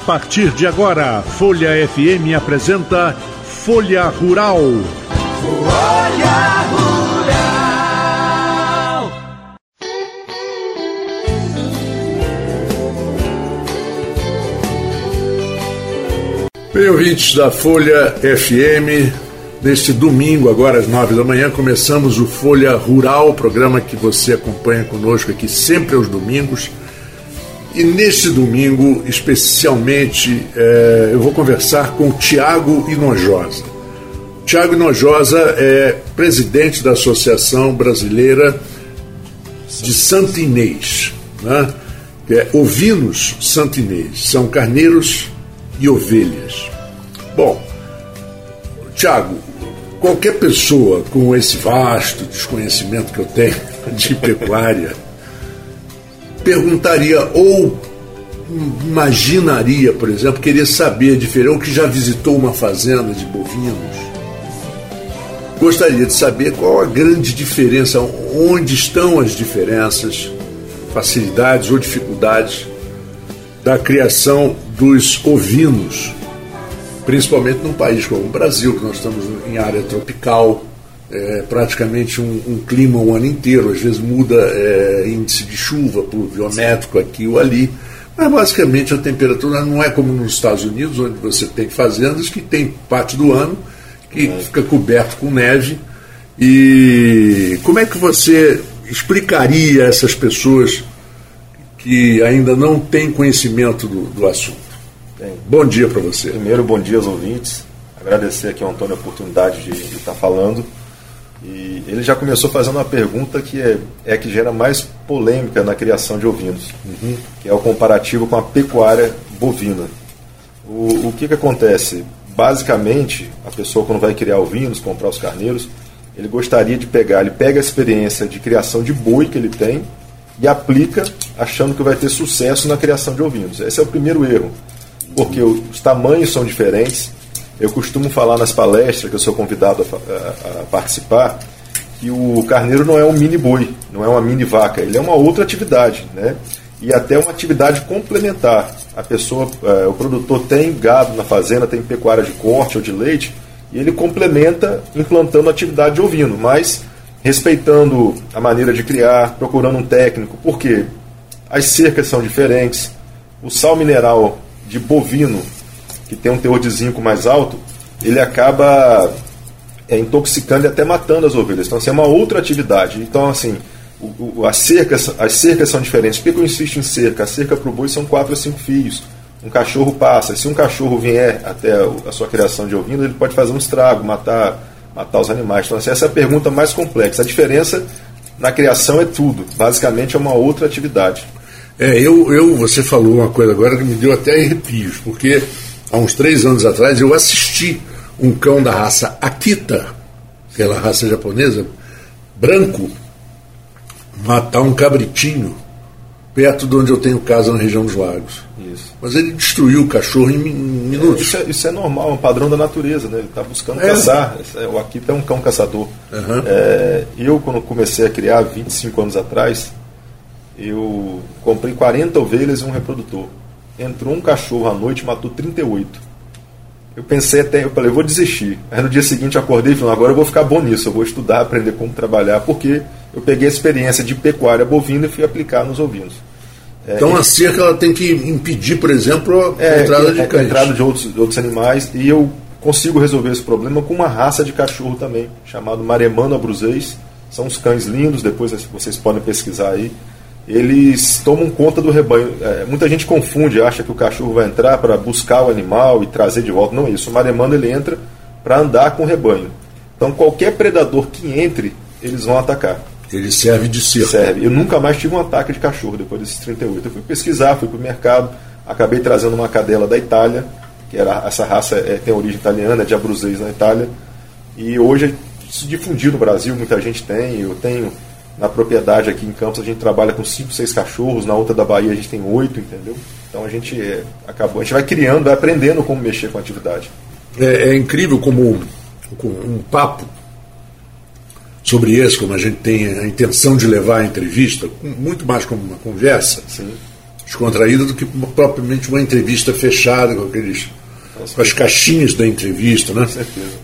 partir de agora, Folha FM apresenta Folha Rural. Folha Rural. Bem, ouvintes da Folha FM, neste domingo, agora às nove da manhã, começamos o Folha Rural, programa que você acompanha conosco aqui sempre aos domingos e neste domingo, especialmente, é, eu vou conversar com Tiago Inojosa. Tiago Inojosa é presidente da Associação Brasileira de Santinês, né? que é Ovinos Santinês, são carneiros e ovelhas. Bom, Tiago, qualquer pessoa com esse vasto desconhecimento que eu tenho de pecuária, perguntaria ou imaginaria, por exemplo, queria saber diferente, ou que já visitou uma fazenda de bovinos, gostaria de saber qual a grande diferença, onde estão as diferenças, facilidades ou dificuldades da criação dos ovinos, principalmente num país como o Brasil, que nós estamos em área tropical, é, praticamente um, um, clima o ano inteiro, às vezes muda é, índice de chuva pluviométrico aqui ou ali, mas basicamente a temperatura não é como nos Estados Unidos, onde você tem fazendas que tem parte do ano que é. fica coberto com neve. E como é que você explicaria a essas pessoas que ainda não têm conhecimento do, do assunto? Bem, bom dia para você. Primeiro, bom dia aos ouvintes. Agradecer aqui ao Antônio a oportunidade de, de estar falando. E ele já começou fazendo uma pergunta que é, é que gera mais polêmica na criação de ovinos, uhum. que é o comparativo com a pecuária bovina. O, o que, que acontece? Basicamente, a pessoa quando vai criar ovinos, comprar os carneiros, ele gostaria de pegar, ele pega a experiência de criação de boi que ele tem e aplica achando que vai ter sucesso na criação de ovinos. Esse é o primeiro erro, porque os tamanhos são diferentes, eu costumo falar nas palestras que eu sou convidado a, a, a participar que o carneiro não é um mini boi, não é uma mini vaca, ele é uma outra atividade, né? E até uma atividade complementar. A pessoa, é, o produtor tem gado na fazenda, tem pecuária de corte ou de leite, e ele complementa implantando atividade de ovino, mas respeitando a maneira de criar, procurando um técnico, porque as cercas são diferentes, o sal mineral de bovino que tem um teor de zinco mais alto, ele acaba é, intoxicando e até matando as ovelhas. Então, assim, é uma outra atividade. Então, assim, o, o, as, cercas, as cercas são diferentes. Por que eu insisto em cerca? A cerca para o boi são quatro a cinco fios. Um cachorro passa. Se um cachorro vier até a sua criação de ovino, ele pode fazer um estrago, matar, matar os animais. Então, assim, essa é a pergunta mais complexa. A diferença na criação é tudo. Basicamente, é uma outra atividade. É, eu, eu, você falou uma coisa agora que me deu até arrepios, porque há uns três anos atrás, eu assisti um cão da raça Akita, aquela raça japonesa, branco, matar um cabritinho perto de onde eu tenho casa na região dos lagos. Isso. Mas ele destruiu o cachorro em minutos. É, isso, é, isso, é, normal, é um padrão da natureza, né? Ele está buscando é. caçar. É, o Akita é um cão caçador. Uhum. eu, quando comecei a criar, 25 anos atrás, eu comprei 40 ovelhas e um reprodutor entrou um cachorro à noite e matou 38. Eu pensei até, eu falei, eu vou desistir. Aí no dia seguinte eu acordei e falei, agora eu vou ficar bom nisso, eu vou estudar, aprender como trabalhar, porque eu peguei a experiência de pecuária bovina e fui aplicar nos ovinos. É, então a cerca ela tem que impedir, por exemplo, a é, entrada de cães. A entrada de outros, outros animais e eu consigo resolver esse problema com uma raça de cachorro também, chamado Maremano abruzês. São uns cães lindos, depois vocês podem pesquisar aí eles tomam conta do rebanho. É, muita gente confunde, acha que o cachorro vai entrar para buscar o animal e trazer de volta. Não é isso. O maremano ele entra para andar com o rebanho. Então qualquer predador que entre, eles vão atacar. Ele serve de cerco. Serve. Eu nunca mais tive um ataque de cachorro depois desses 38. Eu fui pesquisar, fui para o mercado, acabei trazendo uma cadela da Itália, que era essa raça é, tem origem italiana, é de Abruzzese na Itália. E hoje se difundiu no Brasil, muita gente tem. Eu tenho na propriedade aqui em Campos a gente trabalha com 5, 6 cachorros, na outra da Bahia a gente tem 8, entendeu? Então a gente é, acabou, a gente vai criando, vai aprendendo como mexer com a atividade. É, é incrível como um papo sobre esse, como a gente tem a intenção de levar a entrevista, muito mais como uma conversa, Sim. descontraída do que propriamente uma entrevista fechada com aqueles com as caixinhas da entrevista, né?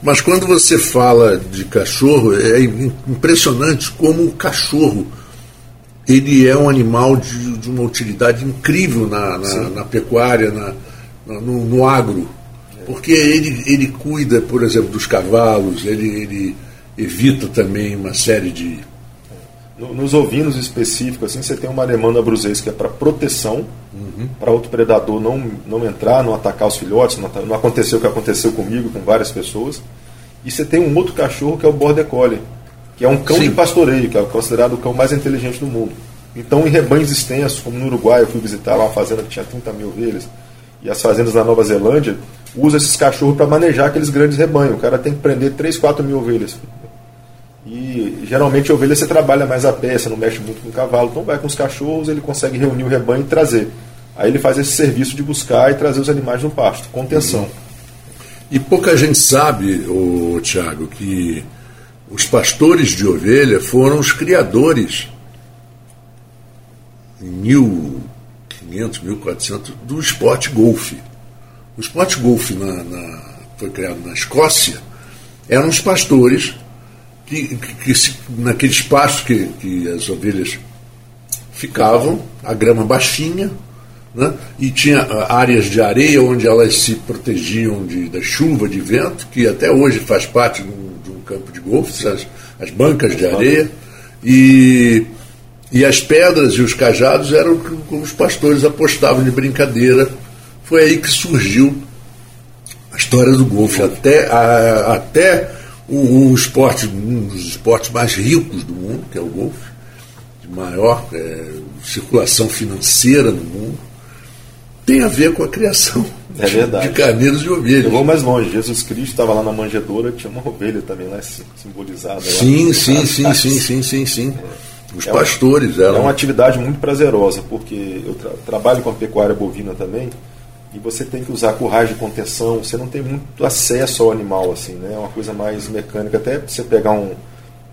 Mas quando você fala de cachorro, é impressionante como o cachorro ele é um animal de, de uma utilidade incrível na, na, na pecuária, na, no, no, agro. Porque ele, ele cuida, por exemplo, dos cavalos, ele, ele evita também uma série de. Nos ovinos específicos, assim, você tem uma alemã brusês que é para proteção, uhum. para outro predador não, não entrar, não atacar os filhotes, não, não aconteceu o que aconteceu comigo, com várias pessoas. E você tem um outro cachorro que é o Border Collie, que é um cão Sim. de pastoreio, que é considerado o cão mais inteligente do mundo. Então, em rebanhos extensos, como no Uruguai, eu fui visitar uma fazenda que tinha 30 mil ovelhas, e as fazendas na Nova Zelândia usam esses cachorros para manejar aqueles grandes rebanhos. O cara tem que prender 3, 4 mil ovelhas. E geralmente a ovelha você trabalha mais a pé, você não mexe muito com o cavalo, então vai com os cachorros, ele consegue reunir o rebanho e trazer. Aí ele faz esse serviço de buscar e trazer os animais no pasto, contenção. Uhum. E pouca gente sabe, o Tiago, que os pastores de ovelha foram os criadores em 1500, 1400 do esporte golfe. O esporte golfe na, na, foi criado na Escócia, eram os pastores que, que, que se, naquele espaço que, que as ovelhas ficavam, a grama baixinha, né? e tinha ah, áreas de areia onde elas se protegiam de, da chuva, de vento, que até hoje faz parte de um, de um campo de golfe, as, as bancas de areia, e, e as pedras e os cajados eram como os pastores apostavam de brincadeira. Foi aí que surgiu a história do golfe. Até, a, até o, o, esporte, um dos esportes mais ricos do mundo, que é o golfe, de maior é, circulação financeira no mundo, tem a ver com a criação é verdade. de carneiros e ovelhas. Eu vou mais longe. Jesus Cristo estava lá na manjedoura, tinha uma ovelha também lá simbolizada. Sim, lá, sim, sim, sim, sim, sim, sim, Os é pastores uma, eram. É uma atividade muito prazerosa, porque eu tra trabalho com a pecuária bovina também e você tem que usar currais de contenção, você não tem muito acesso ao animal, assim, né? É uma coisa mais mecânica. Até você pegar um,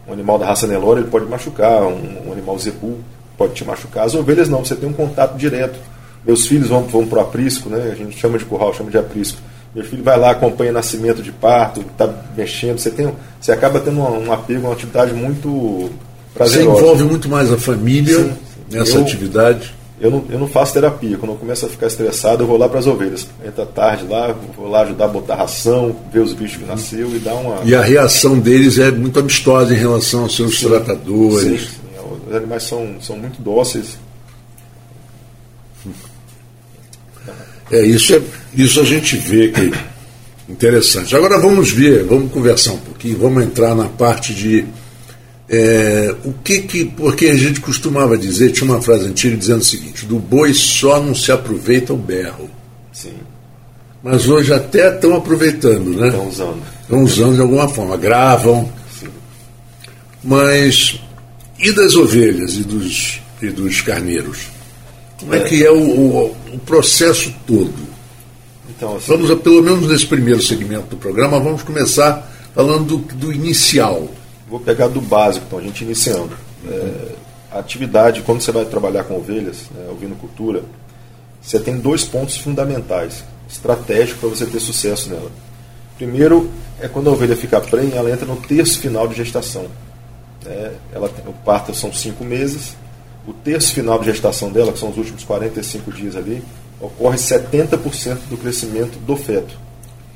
um animal da raça Nelore, ele pode machucar, um, um, animal zebu pode te machucar. As ovelhas não, você tem um contato direto. Meus filhos vão, vão para o aprisco, né? A gente chama de curral, chama de aprisco. Meu filho vai lá, acompanha nascimento de parto, está mexendo. Você, tem, você acaba tendo um, um apego, uma atividade muito prazerosa. Você envolve muito mais a família sim, sim. nessa eu, atividade eu não, eu não faço terapia. Quando eu começo a ficar estressado, eu vou lá para as ovelhas. Entra tarde lá, vou lá ajudar a botar ração, ver os bichos que nasceu e dar uma. E a reação deles é muito amistosa em relação aos seus sim, tratadores. Sim, sim. Os animais são, são muito dóceis. É, isso, é, isso a gente vê que interessante. Agora vamos ver, vamos conversar um pouquinho, vamos entrar na parte de é, o que que. Porque a gente costumava dizer, tinha uma frase antiga dizendo o seguinte: do boi só não se aproveita o berro. Sim. Mas hoje até estão aproveitando, né? Estão usando. Estão usando de alguma forma, gravam. Sim. Mas. E das ovelhas e dos, e dos carneiros? Como é, é que é o, o, o processo todo? Então, assim, vamos, pelo menos nesse primeiro segmento do programa, vamos começar falando do, do inicial vou pegar do básico, então, a gente iniciando. É, a atividade, quando você vai trabalhar com ovelhas, né, cultura, você tem dois pontos fundamentais, estratégicos para você ter sucesso nela. Primeiro é quando a ovelha fica prenha, ela entra no terço final de gestação. É, ela, o parto são cinco meses, o terço final de gestação dela, que são os últimos 45 dias ali, ocorre 70% do crescimento do feto.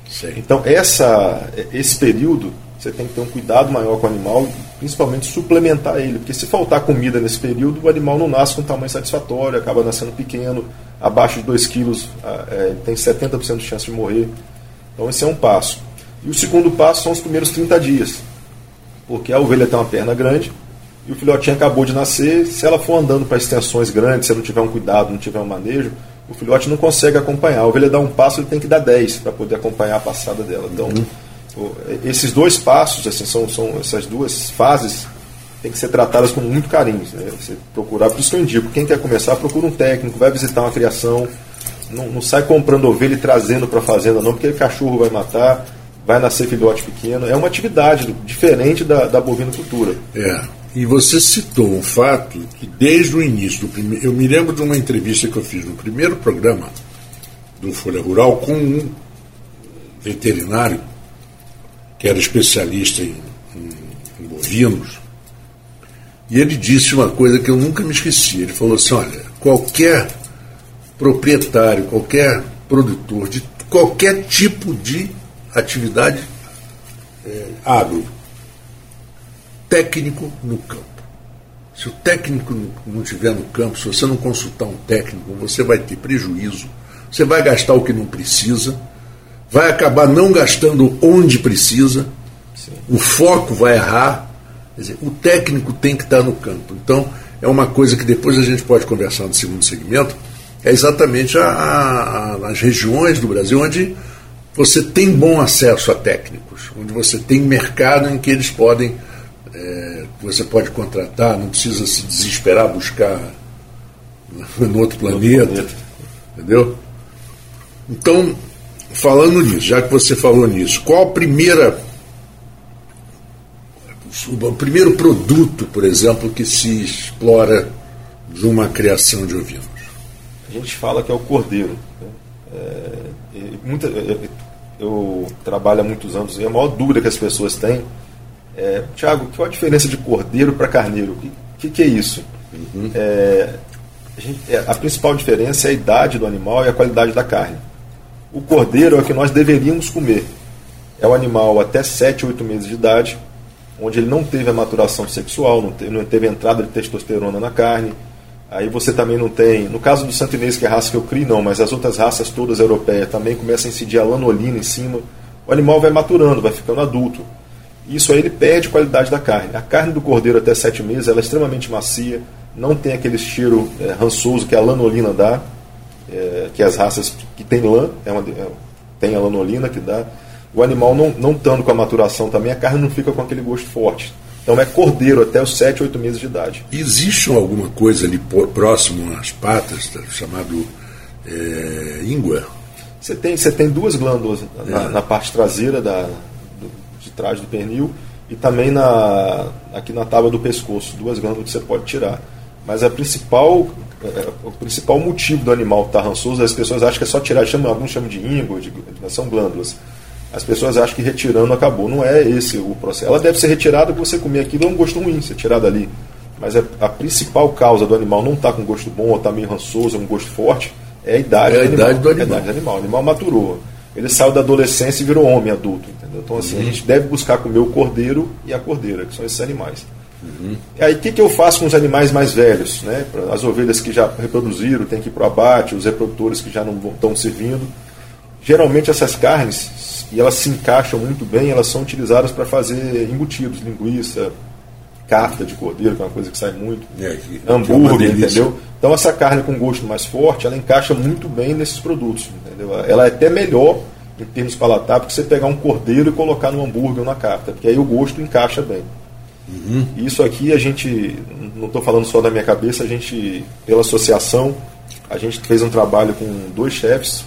Sim. Então, essa, esse período você tem que ter um cuidado maior com o animal, principalmente suplementar ele, porque se faltar comida nesse período, o animal não nasce com tamanho satisfatório, acaba nascendo pequeno, abaixo de 2 quilos, é, tem 70% de chance de morrer. Então esse é um passo. E o segundo passo são os primeiros 30 dias, porque a ovelha tem uma perna grande e o filhotinho acabou de nascer, se ela for andando para extensões grandes, se não tiver um cuidado, não tiver um manejo, o filhote não consegue acompanhar. A ovelha dá um passo, ele tem que dar 10 para poder acompanhar a passada dela. Então, uhum esses dois passos, assim, são, são essas duas fases tem que ser tratadas com muito carinho. Né? Você procurar, por isso que eu indico, quem quer começar, procura um técnico, vai visitar uma criação, não, não sai comprando ovelha e trazendo para a fazenda, não, porque cachorro vai matar, vai nascer filhote pequeno. É uma atividade diferente da, da bovinocultura. É. E você citou um fato que desde o início do primeiro. Eu me lembro de uma entrevista que eu fiz no primeiro programa do Folha Rural com um veterinário que era especialista em, em, em bovinos. E ele disse uma coisa que eu nunca me esqueci. Ele falou assim: olha, qualquer proprietário, qualquer produtor de qualquer tipo de atividade é, agro, técnico no campo. Se o técnico não estiver no campo, se você não consultar um técnico, você vai ter prejuízo, você vai gastar o que não precisa, vai acabar não gastando onde precisa, Sim. o foco vai errar. Dizer, o técnico tem que estar no campo. Então, é uma coisa que depois a gente pode conversar no segundo segmento, é exatamente a, a, as regiões do Brasil onde você tem bom acesso a técnicos, onde você tem mercado em que eles podem, é, você pode contratar, não precisa se desesperar buscar no outro planeta, entendeu? Então, falando nisso, já que você falou nisso, qual a primeira o primeiro produto, por exemplo, que se explora de uma criação de ovinos? A gente fala que é o cordeiro. Né? É, muita, eu trabalho há muitos anos e a maior dúvida que as pessoas têm é, Tiago, qual a diferença de cordeiro para carneiro? O que, que, que, é isso? Uhum. É, a, gente, é, a, principal diferença é a idade do animal e a qualidade da carne. O cordeiro é o que nós deveríamos comer. É o animal até 7, 8 meses de idade, onde ele não teve a maturação sexual, não teve, não teve entrada de testosterona na carne, Aí você também não tem, no caso do santinês, que é a raça que eu crio, não, mas as outras raças todas europeias também começam a incidir a lanolina em cima. O animal vai maturando, vai ficando adulto. Isso aí ele perde qualidade da carne. A carne do cordeiro até sete meses ela é extremamente macia, não tem aquele cheiro é, rançoso que a lanolina dá, é, que as raças que tem lã, é uma, é, tem a lanolina que dá. O animal não, não estando com a maturação também, a carne não fica com aquele gosto forte. Então é cordeiro até os 7, 8 meses de idade. Existe alguma coisa ali próximo às patas, tá, chamado é, íngua? Você tem, você tem duas glândulas na, é. na parte traseira da, do, de trás do pernil e também na, aqui na tábua do pescoço, duas glândulas que você pode tirar. Mas a principal, é, o principal motivo do animal estar rançoso, as pessoas acham que é só tirar, chamam, alguns chamam de íngua, de, são glândulas as pessoas acham que retirando acabou. Não é esse o processo. Ela deve ser retirada porque você comer aquilo é um gosto ruim, ser tirada ali. Mas a, a principal causa do animal não estar tá com gosto bom ou estar tá meio rançoso, é um gosto forte, é a idade, é a do, idade animal. do animal. É a idade do animal. O animal maturou. Ele saiu da adolescência e virou homem adulto. Entendeu? Então, assim, uhum. a gente deve buscar comer o cordeiro e a cordeira, que são esses animais. Uhum. E aí, o que, que eu faço com os animais mais velhos? Né? As ovelhas que já reproduziram, tem que ir para o abate, os reprodutores que já não estão servindo. Geralmente, essas carnes e elas se encaixam muito bem, elas são utilizadas para fazer embutidos, linguiça, carta de cordeiro, que é uma coisa que sai muito, é, que, hambúrguer, que é entendeu? Então essa carne com gosto mais forte, ela encaixa muito bem nesses produtos, entendeu? Ela é até melhor em termos palatáveis que você pegar um cordeiro e colocar no hambúrguer ou na carta, porque aí o gosto encaixa bem. Uhum. Isso aqui a gente, não estou falando só da minha cabeça, a gente, pela associação, a gente fez um trabalho com dois chefes,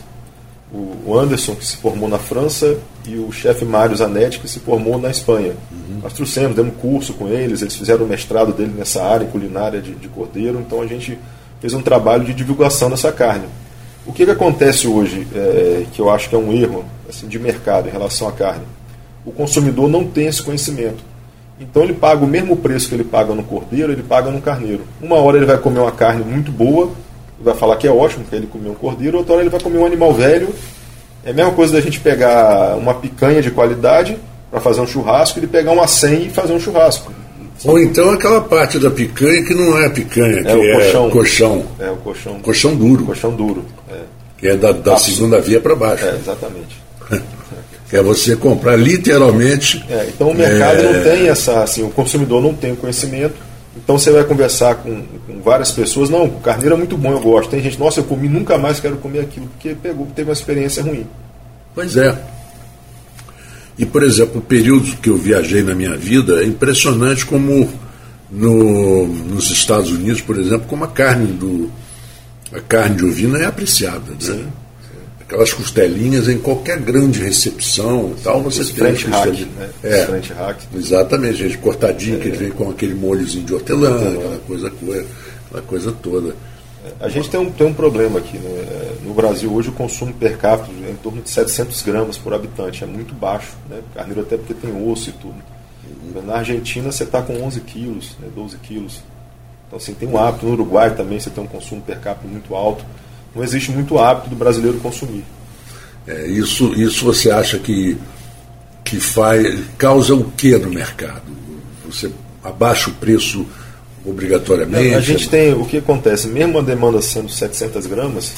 o Anderson, que se formou na França, e o chefe Mário Zanetti, que se formou na Espanha. Uhum. Nós trouxemos, demos curso com eles, eles fizeram o mestrado dele nessa área culinária de, de cordeiro, então a gente fez um trabalho de divulgação dessa carne. O que, que acontece hoje, é, que eu acho que é um erro assim, de mercado em relação à carne? O consumidor não tem esse conhecimento. Então ele paga o mesmo preço que ele paga no cordeiro, ele paga no carneiro. Uma hora ele vai comer uma carne muito boa, vai falar que é ótimo que ele comeu um cordeiro, outra hora ele vai comer um animal velho. É a mesma coisa da gente pegar uma picanha de qualidade para fazer um churrasco e ele pegar uma 100 e fazer um churrasco. Ou então aquela parte da picanha que não é picanha, é que o colchão. é colchão. É o colchão. Colchão duro. Colchão duro. É. Que é da, da segunda via para baixo. É, exatamente. é você comprar literalmente. É, então o mercado é... não tem essa, assim, o consumidor não tem o conhecimento então você vai conversar com, com, várias pessoas, não, o carneiro é muito bom, eu gosto. Tem gente, nossa, eu comi, nunca mais quero comer aquilo, porque pegou, teve uma experiência ruim. Pois é. E, por exemplo, o período que eu viajei na minha vida é impressionante como no, nos Estados Unidos, por exemplo, como a carne do a carne de ovina é apreciada. Né? Sim, aquelas costelinhas em qualquer grande recepção e tal, você Os tem as hack, né? É, hack. exatamente, gente, cortadinho, que ele vem com aquele molhozinho de hortelã, Hortelã. aquela coisa, aquela coisa toda. A gente tem um, tem um problema aqui. Né? É, No Brasil, hoje, o consumo per capita é em torno de 700 gramas por habitante. É muito baixo. Né? Carneiro até porque tem osso e tudo. Mas Na Argentina, você está com 11 quilos, né? 12 quilos. Então, assim, tem um hábito. No Uruguai também, você tem um consumo per capita muito alto. Não existe muito hábito do brasileiro consumir. É, isso, isso você acha que, que faz, causa o que no mercado? Você abaixa o preço obrigatoriamente? A gente tem, o que acontece, mesmo a demanda sendo 700 gramas,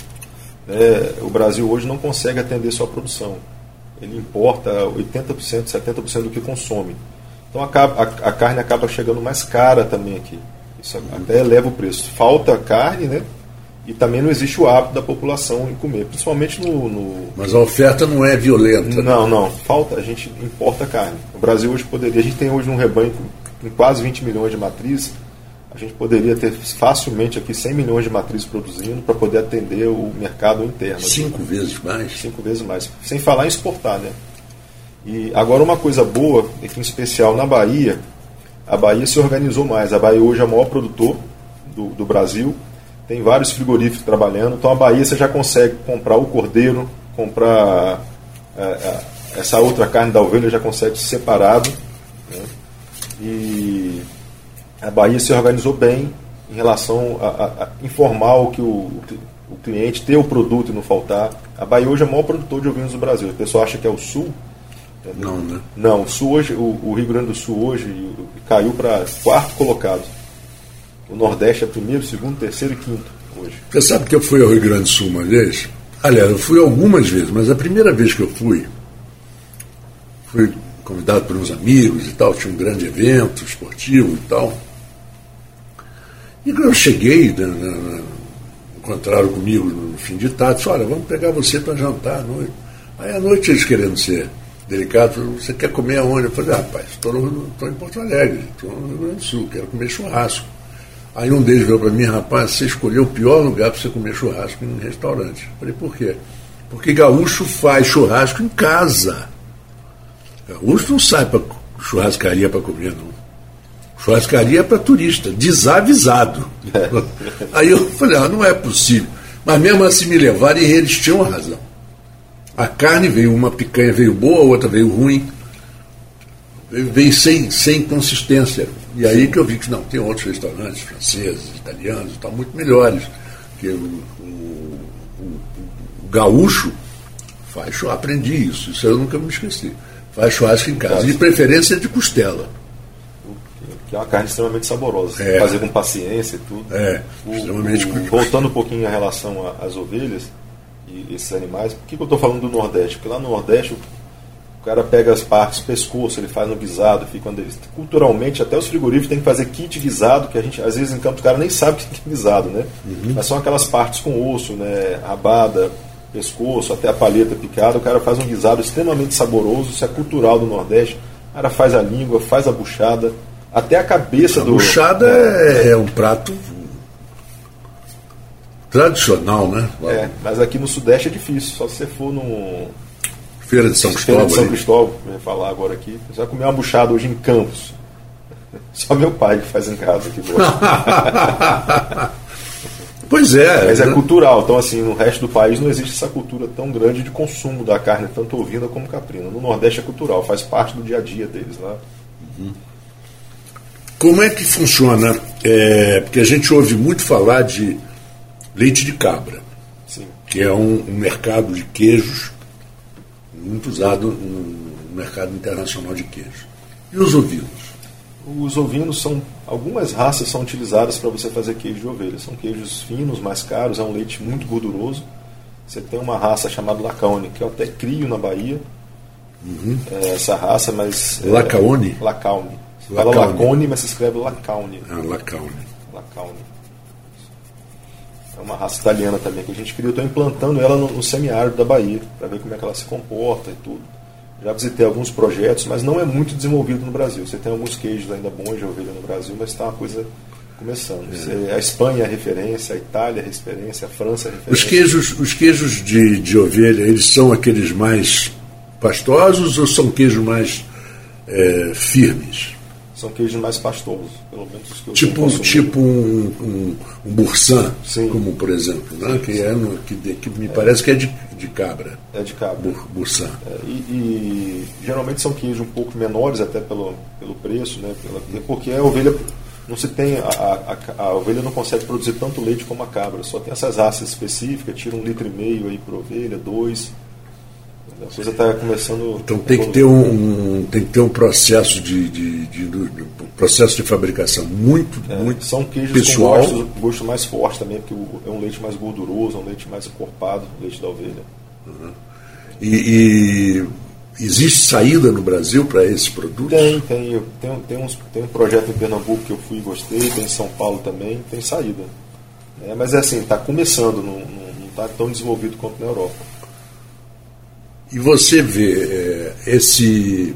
né, o Brasil hoje não consegue atender sua produção. Ele importa 80%, 70% do que consome. Então acaba, a, a carne acaba chegando mais cara também aqui. Isso até eleva o preço. Falta carne, né? E também não existe o hábito da população em comer, principalmente no- no, Mas a oferta não é violenta. não, não. Falta, a gente importa carne. O Brasil hoje poderia, a gente tem hoje um rebanho com, com quase 20 milhões de matrizes. A gente poderia ter facilmente aqui 100 milhões de matrizes produzindo para poder atender o mercado interno. Cinco vezes mais. Cinco vezes mais. Sem falar em exportar, né? E agora uma coisa boa é que, em especial na Bahia, a Bahia se organizou mais. A Bahia hoje é o maior produtor do, do Brasil. Tem vários frigoríficos trabalhando. Então a Bahia você já consegue comprar o cordeiro, comprar é, é, essa outra carne da ovelha já consegue separado. né? E a Bahia se organizou bem em relação a, a- a informar o que o, o cli- o cliente, ter o produto e não faltar. A Bahia hoje é o maior produtor de ovinos do Brasil. O pessoal acha que é o Sul. entendeu? Não, né? Não, o Sul hoje, o, o Rio Grande do Sul hoje caiu para quarto colocado. O Nordeste é primeiro, segundo, terceiro e quinto hoje. Você sabe que eu fui ao Rio Grande do Sul uma vez? Aliás, eu fui algumas vezes, mas a primeira vez que eu fui, fui convidado por uns amigos e tal, tinha um grande evento esportivo e tal. E quando eu cheguei, né, né, né, encontraram comigo no fim de tarde, disse, olha, vamos pegar você para jantar à noite. Aí à noite eles querendo ser delicados, você quer comer aonde? Eu falei, rapaz, estou em Porto Alegre, estou no Rio Grande do Sul, quero comer churrasco. Aí um deles veio para mim, rapaz, você escolheu o pior lugar para você comer churrasco em um restaurante. Eu falei, por quê? Porque gaúcho faz churrasco em casa. Gaúcho não sai para churrascaria para comer, não. Churrascaria é para turista, desavisado. Aí eu falei, ah, não é possível. Mas mesmo assim me levaram e eles tinham razão. A carne veio, uma picanha veio boa, outra veio ruim. Veio sem, sem consistência. E aí que eu vi que não, tem outros restaurantes, franceses, italianos tal, muito melhores. Que o, o, o- o gaúcho faz churrasco, aprendi isso, isso eu nunca me esqueci. Faz churrasco em casa, de preferência de costela. Que é uma carne extremamente saborosa. É. Fazer com paciência e tudo. É, extremamente o- voltando um pouquinho em relação às ovelhas e esses animais, por que, que eu estou falando do Nordeste? Porque lá no Nordeste o, cara pega as partes, pescoço, ele faz no guisado, fica quando ele, culturalmente até os frigoríficos têm que fazer kit guisado, que a gente às vezes em campo o cara nem sabe o que é guisado, né? Mas são aquelas partes com osso, né? Rabada, pescoço, até a palheta picada, o cara faz um guisado extremamente saboroso, isso é cultural do Nordeste. O cara faz a língua, faz a buchada, até a cabeça A do. buchada é, é um prato tradicional, né? É, mas aqui no Sudeste é difícil. Só se você for no Feira de São Feira Cristóvão. de São. Cristóvão, eu ia falar agora aqui. Você vai comer uma buchada hoje em Campos. Só meu pai que faz em casa que gosta. Pois é. Mas é né? cultural, então assim, no resto do país não existe essa cultura tão grande de consumo da carne, tanto ovina como caprina. No Nordeste é cultural, faz parte do dia a dia deles lá. Como é que funciona? É, porque a gente ouve muito falar de leite de cabra, Sim. que é um, um mercado de queijos muito usado no mercado internacional de queijos. E os ovinos? Os ovinos são. Algumas raças são utilizadas para você fazer queijo de ovelha. São queijos finos, mais caros, é um leite muito gorduroso. Você tem uma raça chamada Lacaone, que eu até crio na Bahia. É essa raça, mas. é, Lacaone? Lacaune. Você fala. Lacone, mas se escreve Lacaune. Ah, Lacaune. Lacaune. Uma raça italiana também que a gente criou. Estou implantando ela no, no semiárido da Bahia, para ver como é que ela se comporta e tudo. Já visitei alguns projetos, mas não é muito desenvolvido no Brasil. Você tem alguns queijos ainda bons de ovelha no Brasil, mas está uma coisa Começando. É. A Espanha é referência, a Itália é referência, a França é referência. Os queijos, os queijos de, de ovelha, eles são aqueles mais pastosos ou são queijos mais é, firmes? São queijos mais pastosos, pelo menos os que eu Tipo, tipo um, um, um bursan, como por exemplo, né? que, é no, que, que me é. parece que é de, de cabra. É de cabra. Bur, bursan. É, e, e, geralmente são queijos um pouco menores até pelo, pelo preço, né? Pela, porque a ovelha não se tem a, a, a, ovelha não consegue produzir tanto leite como a cabra, só tem essas raças específicas, tira um litro e meio aí por ovelha, dois. A coisa está começando. Então tem que ter um, um, tem que ter um processo de, de, de, de processo de fabricação muito é, muito são queijos pessoal. com gosto, gosto, mais forte também, porque é um leite mais gorduroso, é um leite mais encorpado, leite da ovelha. Uhum. E, e Existe saída no Brasil para esses produtos? Tem, tem. Tem, tem, uns, tem um projeto em Pernambuco que eu fui e gostei, tem em São Paulo também, tem saída. É, mas é assim, está começando, não está tão desenvolvido quanto na Europa. E você vê é, esse.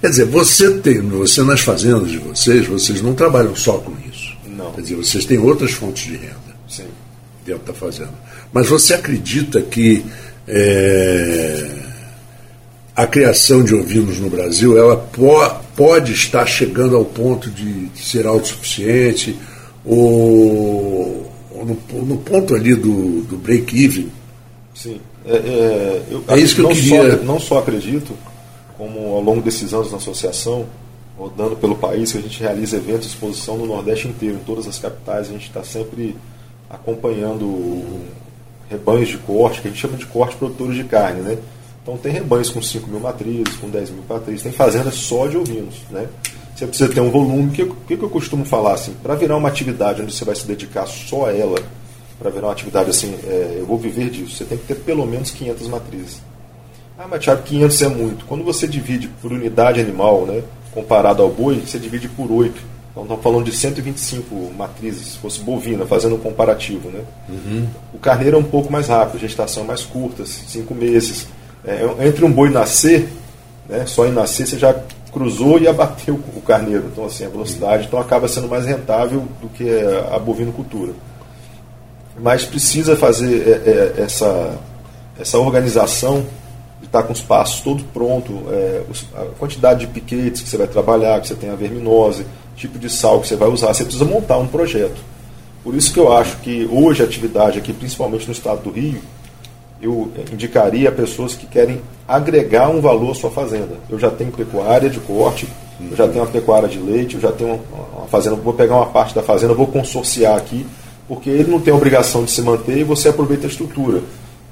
Quer dizer, você tem, você nas fazendas de vocês, vocês não trabalham só com isso. Não. Quer dizer, vocês têm outras fontes de renda. Sim. Dentro da fazenda. Mas você acredita que. É, a criação de ovinos no Brasil ela po pode estar chegando ao ponto de, ser autossuficiente ou, ou no, no, ponto ali do, do break-even. Sim. É, é, eu, é isso que eu queria. Só, não só acredito, como ao longo desses anos na associação, rodando pelo país, que a gente realiza eventos de exposição no Nordeste inteiro, em todas as capitais, a gente está sempre acompanhando rebanhos de corte, que a gente chama de corte produtores de carne, né? Então tem rebanhos com 5 mil matrizes, com 10 mil matrizes, tem fazendas só de ovinos. Né? Você precisa ter um volume. O que, que, que eu costumo falar assim? Para virar uma atividade onde você vai se dedicar só a ela, para virar uma atividade assim, é, eu vou viver disso, você tem que ter pelo menos 500 matrizes. Ah, mas Thiago, 500 é muito. Quando você divide por unidade animal, né, comparado ao boi, você divide por 8. Então estamos falando de 125 matrizes, se fosse bovina, fazendo um comparativo. Né? Uhum. O carneiro é um pouco mais rápido, gestação mais curta, 5 meses. É, entre um boi nascer, né, só em nascer você já cruzou e abateu o carneiro. Então, assim, a velocidade então acaba sendo mais rentável do que a bovinocultura. Mas precisa fazer é, é, essa, essa organização de estar com os passos todo pronto, é, a quantidade de piquetes que você vai trabalhar, que você tem a verminose, tipo de sal que você vai usar. Você precisa montar um projeto. Por isso que eu acho que hoje a atividade aqui, principalmente no estado do Rio, eu indicaria a pessoas que querem agregar um valor à sua fazenda. Eu já tenho pecuária de corte, eu já tenho uma pecuária de leite, eu já tenho uma fazenda, vou pegar uma parte da fazenda, vou consorciar aqui, porque ele não tem obrigação de se manter e você aproveita a estrutura.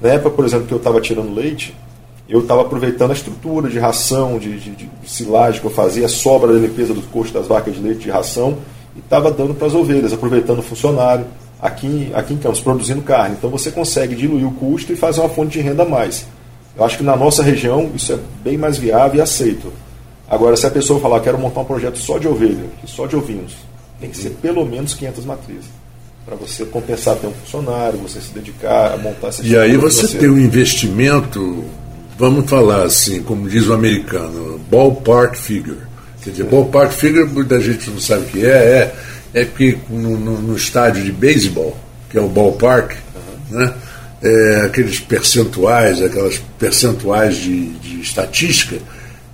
Na época, por exemplo, que eu estava tirando leite, eu estava aproveitando a estrutura de ração, de, de, de, silagem que eu fazia, a sobra da limpeza dos costos das vacas de leite de ração, e estava dando para as ovelhas, aproveitando o funcionário aqui, aqui em Campos, produzindo carne. Então você consegue diluir o custo e fazer uma fonte de renda a mais. Eu acho que na nossa região isso é bem mais viável e aceito. Agora, se a pessoa falar, quero montar um projeto só de ovelha, só de ovinos, tem que ser pelo menos 500 matrizes. Para você compensar ter um funcionário, você se dedicar a montar essa E aí você, você tem um investimento, vamos falar assim, como diz o americano, ballpark figure. Quer dizer, ballpark figure, muita gente não sabe o que é, é é que no, no, no estádio de beisebol, que é o ballpark, uhum. né, é, aqueles percentuais, aquelas percentuais de, de estatística,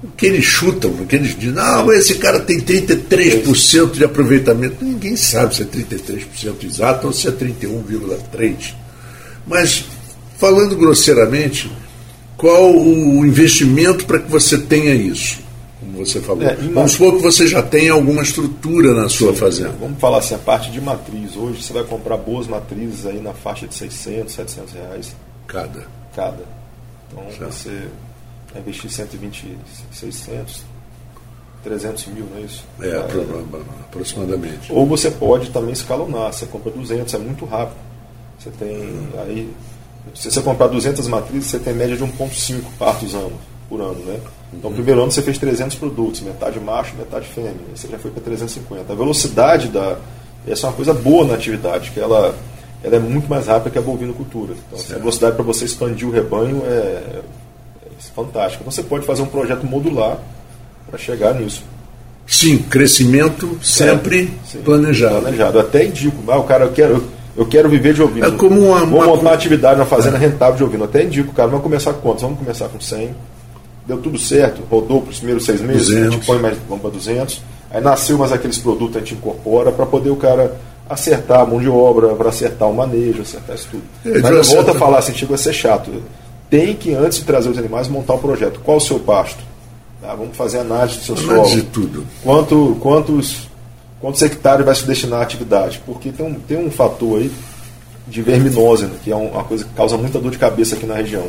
o que eles chutam, o que eles dizem, não, esse cara tem 33% de aproveitamento. Ninguém sabe se é 33% exato ou se é 31,3%. Mas, falando grosseiramente, qual o investimento para que você tenha isso? como você falou. É, vamos supor que você já tem alguma estrutura na sua Sim, fazenda. Vamos falar assim, a parte de matriz. Hoje você vai comprar boas matrizes aí na faixa de 600, 700 reais. Cada? Cada. Então você investir 120, 600, 300 mil, não é isso? É, é, aproximadamente. Ou você pode também escalonar. Você compra 200, é muito rápido. Você tem hum. aí... Se você comprar 200 matrizes, você tem média de 1,5 partos anos, por ano, né? Então, no primeiro ano você fez 300 produtos, metade macho, metade fêmea. Você já foi para 350. A velocidade da. Essa é uma coisa boa na atividade, que ela, ela é muito mais rápida que a bovinocultura. Então, assim, a velocidade para você expandir o rebanho é fantástica. Então, você pode fazer um projeto modular para chegar nisso. Sim, crescimento sempre planejado. Planejado. Eu até indico, ah, o cara, eu quero, eu quero viver de ouvido. É como uma- Vou montar uma atividade, uma fazenda rentável de ouvido. Até indico, cara, vamos começar com quantos? Vamos começar com 100. Deu tudo certo, rodou para os primeiros seis meses, a 200. gente põe mais, vamos para 200. Aí nasceu mais aqueles produtos, a gente incorpora para poder o cara acertar a mão de obra, para acertar o manejo, acertar isso tudo. É, Mas eu volto a falar assim, chega a ser chato. Tem que, antes de trazer os animais, montar um projeto. Qual o seu pasto? Tá, vamos fazer análise do seu Análise solo. de tudo. Quanto, quantos, quantos hectares vai se destinar à atividade? Porque tem um, tem um fator aí de verminose, né, que é um- uma coisa que causa muita dor de cabeça aqui na região.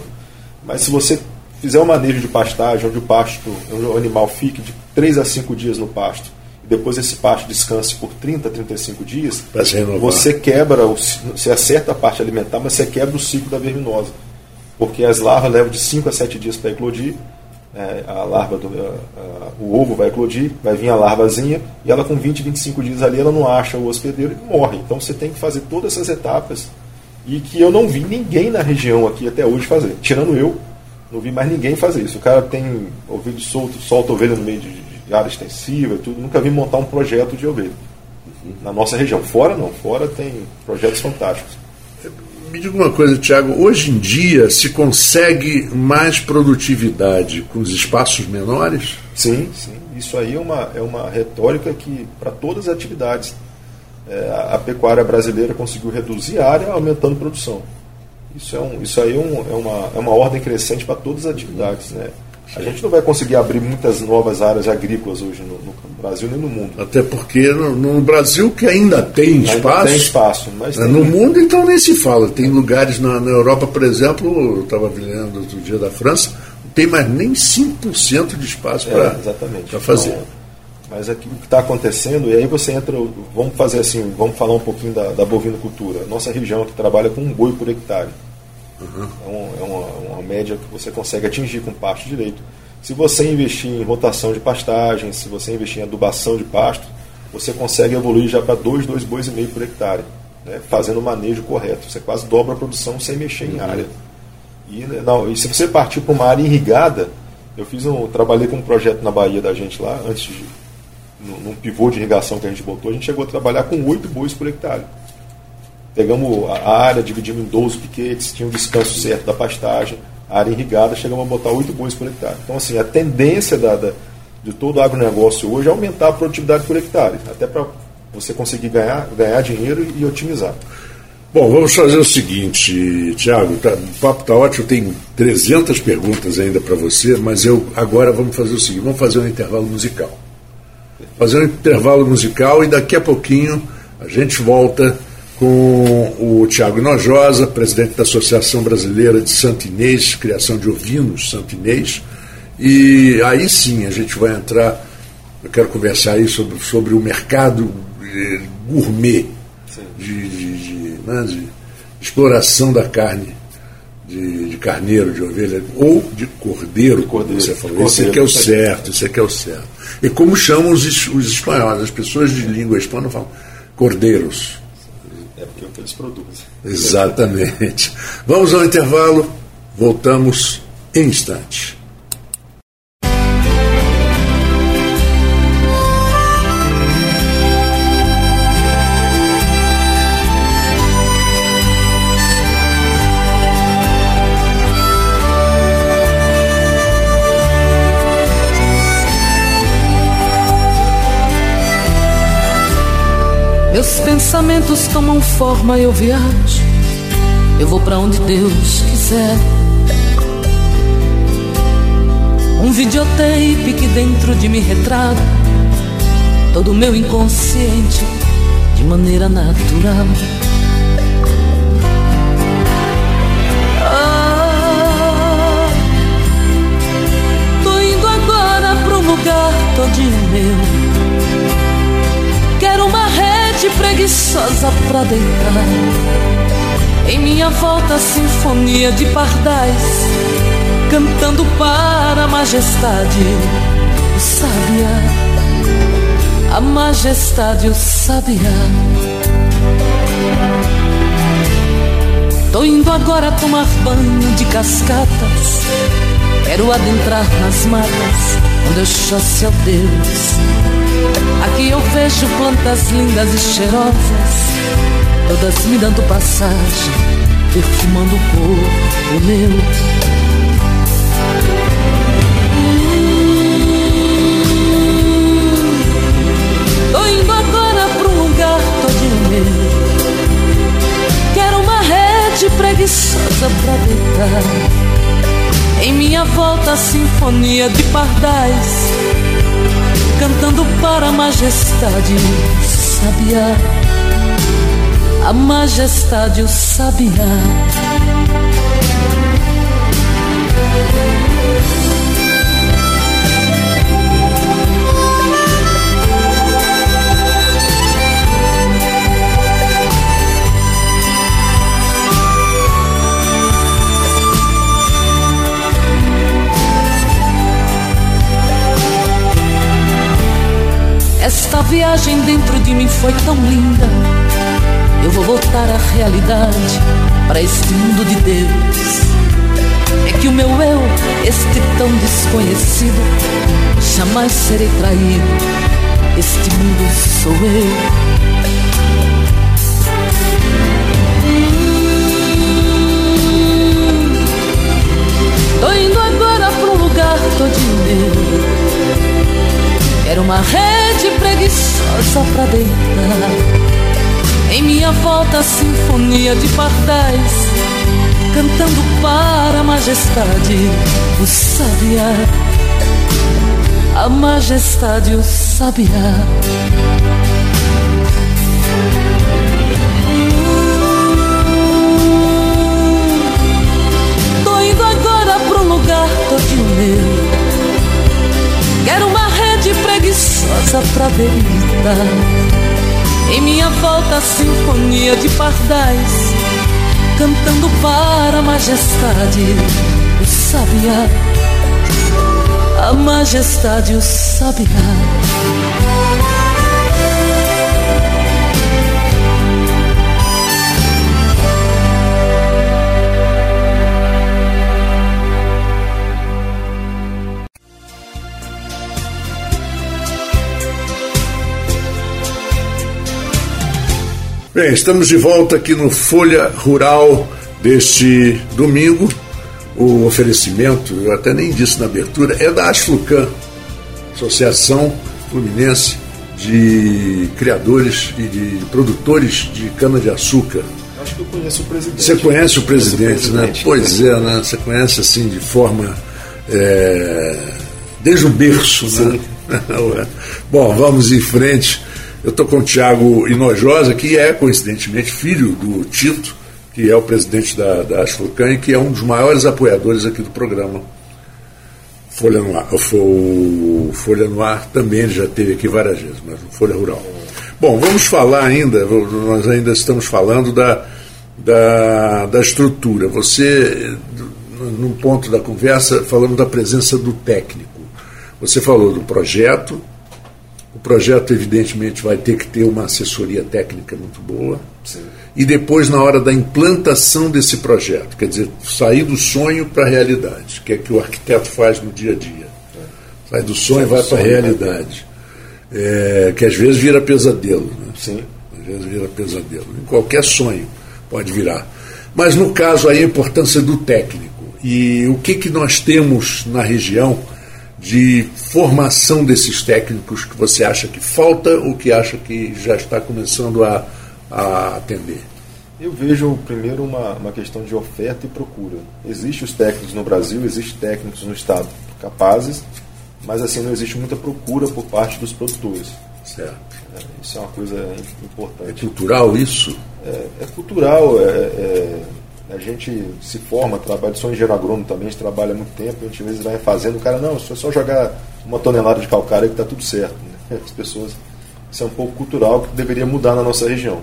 Mas se você fizer um manejo de pastagem, onde o pasto, onde o animal fique de 3 a 5 dias no pasto, e depois esse pasto descanse por 30 a 35 dias, você quebra, o, você acerta a parte alimentar, mas você quebra o ciclo da verminose. Porque as larvas levam de 5 a 7 dias para eclodir, é, a larva do, a- a- o ovo vai eclodir, vai vir a larvazinha, e ela com 20, 25 dias ali, ela não acha o hospedeiro e morre. Então você tem que fazer todas essas etapas, e que eu não vi ninguém na região aqui até hoje fazer, tirando eu, não vi mais ninguém fazer isso. O cara tem ovelha solto, solta ovelha no meio de, de área extensiva e tudo, nunca vi montar um projeto de ovelha. Na nossa região. Fora não, fora tem projetos fantásticos. Me diga uma coisa, Tiago. Hoje em dia se consegue mais produtividade com os espaços menores? Sim, sim. Isso aí é uma, é uma retórica que, para todas as atividades, é, a, pecuária brasileira conseguiu reduzir a área aumentando a produção. Isso, é um, isso aí é, um, é, uma, é uma ordem crescente para todas as atividades. Né? A gente não vai conseguir abrir muitas novas áreas agrícolas hoje no, no Brasil nem no mundo. Até porque no, no Brasil que ainda tem Ainda espaço. tem espaço, mas né, tem- No mundo, então, nem se fala. Tem lugares na, na Europa, por exemplo, eu estava lendo outro dia da França, não tem mais nem 5% de espaço É, para fazer. Então, mas aqui, o que está acontecendo, e aí você entra, vamos fazer assim, vamos falar um pouquinho da, da bovinocultura. Nossa região que trabalha com um boi por hectare. É, um- é uma, média que você consegue atingir com pasto direito. Se você investir em rotação de pastagem, se você investir em adubação de pasto, você consegue evoluir já para dois, dois bois e meio por hectare, né, fazendo o manejo correto. Você quase dobra a produção sem mexer em área. E, né, não, e se você partir para uma área irrigada, eu fiz um, trabalhei com um projeto na Bahia da gente lá, antes de, num, pivô de irrigação que a gente botou, a gente chegou a trabalhar com oito bois por hectare. Pegamos a área, dividimos em 12 piquetes, tinha um descanso certo da pastagem, área irrigada, chegamos a botar 8 bois por hectare. Então, assim, a tendência da, da- de todo o agronegócio hoje é aumentar a produtividade por hectare, até para você conseguir ganhar, ganhar dinheiro e, otimizar. Bom, vamos fazer o seguinte, Tiago, tá, o papo está ótimo, tem 300 perguntas ainda para você, mas eu agora vamos fazer o seguinte, vamos fazer um intervalo musical. Fazer um intervalo musical e daqui a pouquinho a gente volta com o Tiago Nojosa, presidente da Associação Brasileira de Santo Inês, criação de ovinos Santo Inês, e aí sim a gente vai entrar, eu quero conversar aí sobre, sobre o mercado eh, gourmet de, de, de, né, de exploração da carne de, carneiro, de ovelha, ou de cordeiro, cordeiro, você falou. de Esse aqui é cordeiro, o certo, esse aqui é o certo. E como chamam os, os espanhóis, as pessoas de língua espanhola falam cordeiros. É porque é o que eles produzem. Exatamente. Vamos ao intervalo, voltamos em instante. Meus pensamentos tomam forma, eu viajo. Eu vou pra onde Deus quiser. Um videotape que dentro de mim retrata todo o meu inconsciente de maneira natural. Ah, tô indo agora pra um lugar todinho meu. Rede preguiçosa pra deitar. Em minha volta, a sinfonia de pardais, cantando para a majestade, o sabiá. A majestade, o sabiá. Tô indo agora tomar banho de cascatas. Quero adentrar nas matas onde eu chosse ao Deus. Aqui eu vejo plantas lindas e cheirosas, todas me dando passagem, perfumando o corpo meu. preguiçosa pra deitar. Em minha volta, a sinfonia de pardais, cantando para a majestade sabiá. A majestade o sabiá. Esta viagem dentro de mim foi tão linda. Eu vou voltar à realidade, para este mundo de Deus. É que o meu eu, este tão desconhecido, jamais serei traído. Este mundo sou eu. Tô indo agora pra um lugar todinho meu Quero uma rede preguiçosa pra deitar. Em minha volta, a sinfonia de pardais, cantando para a majestade, o sabiá. A majestade, o sabiá. Tô indo agora pro lugar todo meu. Quero uma preguiçosa pra deitar. Em minha volta a sinfonia de pardais, cantando para a majestade, o sabiá. A majestade, o sabiá. Bem, estamos de volta aqui no Folha Rural deste domingo. O oferecimento, eu até nem disse na abertura, é da Asflucan, Associação Fluminense de Criadores e de Produtores de Cana-de-Açúcar. Acho que eu conheço o presidente. Você conhece o presidente, o presidente né? Pois é, né? Você conhece assim de forma. É... desde o berço, né? Bom, vamos em frente eu estou com o Tiago Inojosa, que é, coincidentemente, filho do Tito, que é o presidente da, da Asflucan e que é um dos maiores apoiadores aqui do programa. Folha no Ar. O Folha no Ar também já teve aqui várias vezes, mas o Folha Rural. Bom, vamos falar ainda, nós ainda estamos falando da, da, da estrutura. Você, num ponto da conversa, falando da presença do técnico. Você falou do projeto, o projeto, evidentemente, vai ter que ter uma assessoria técnica muito boa. Sim. E depois, na hora da implantação desse projeto, quer dizer, sair do sonho para a realidade, que é que o arquiteto faz no dia a dia. É. Sai do sonho e vai para a realidade. É, que às vezes vira pesadelo. Né? Sim. Às vezes vira pesadelo. Em qualquer sonho pode virar. Mas no caso aí, a importância do técnico. E o que, que nós temos na região de formação desses técnicos que você acha que falta ou que acha que já está começando a, a atender? Eu vejo primeiro uma, uma questão de oferta e procura. Existem os técnicos no Brasil, existem técnicos no Estado capazes, mas assim não existe muita procura por parte dos produtores. Certo. É, isso é uma coisa importante. É cultural isso? É, é cultural, é, é a gente se forma, trabalha, sou engenheiro agrônomo também, a gente trabalha muito tempo, a gente às vezes vai fazendo, o cara, não, é só jogar uma tonelada de calcário que está tudo certo. Né? As pessoas, isso é um pouco cultural que deveria mudar na nossa região.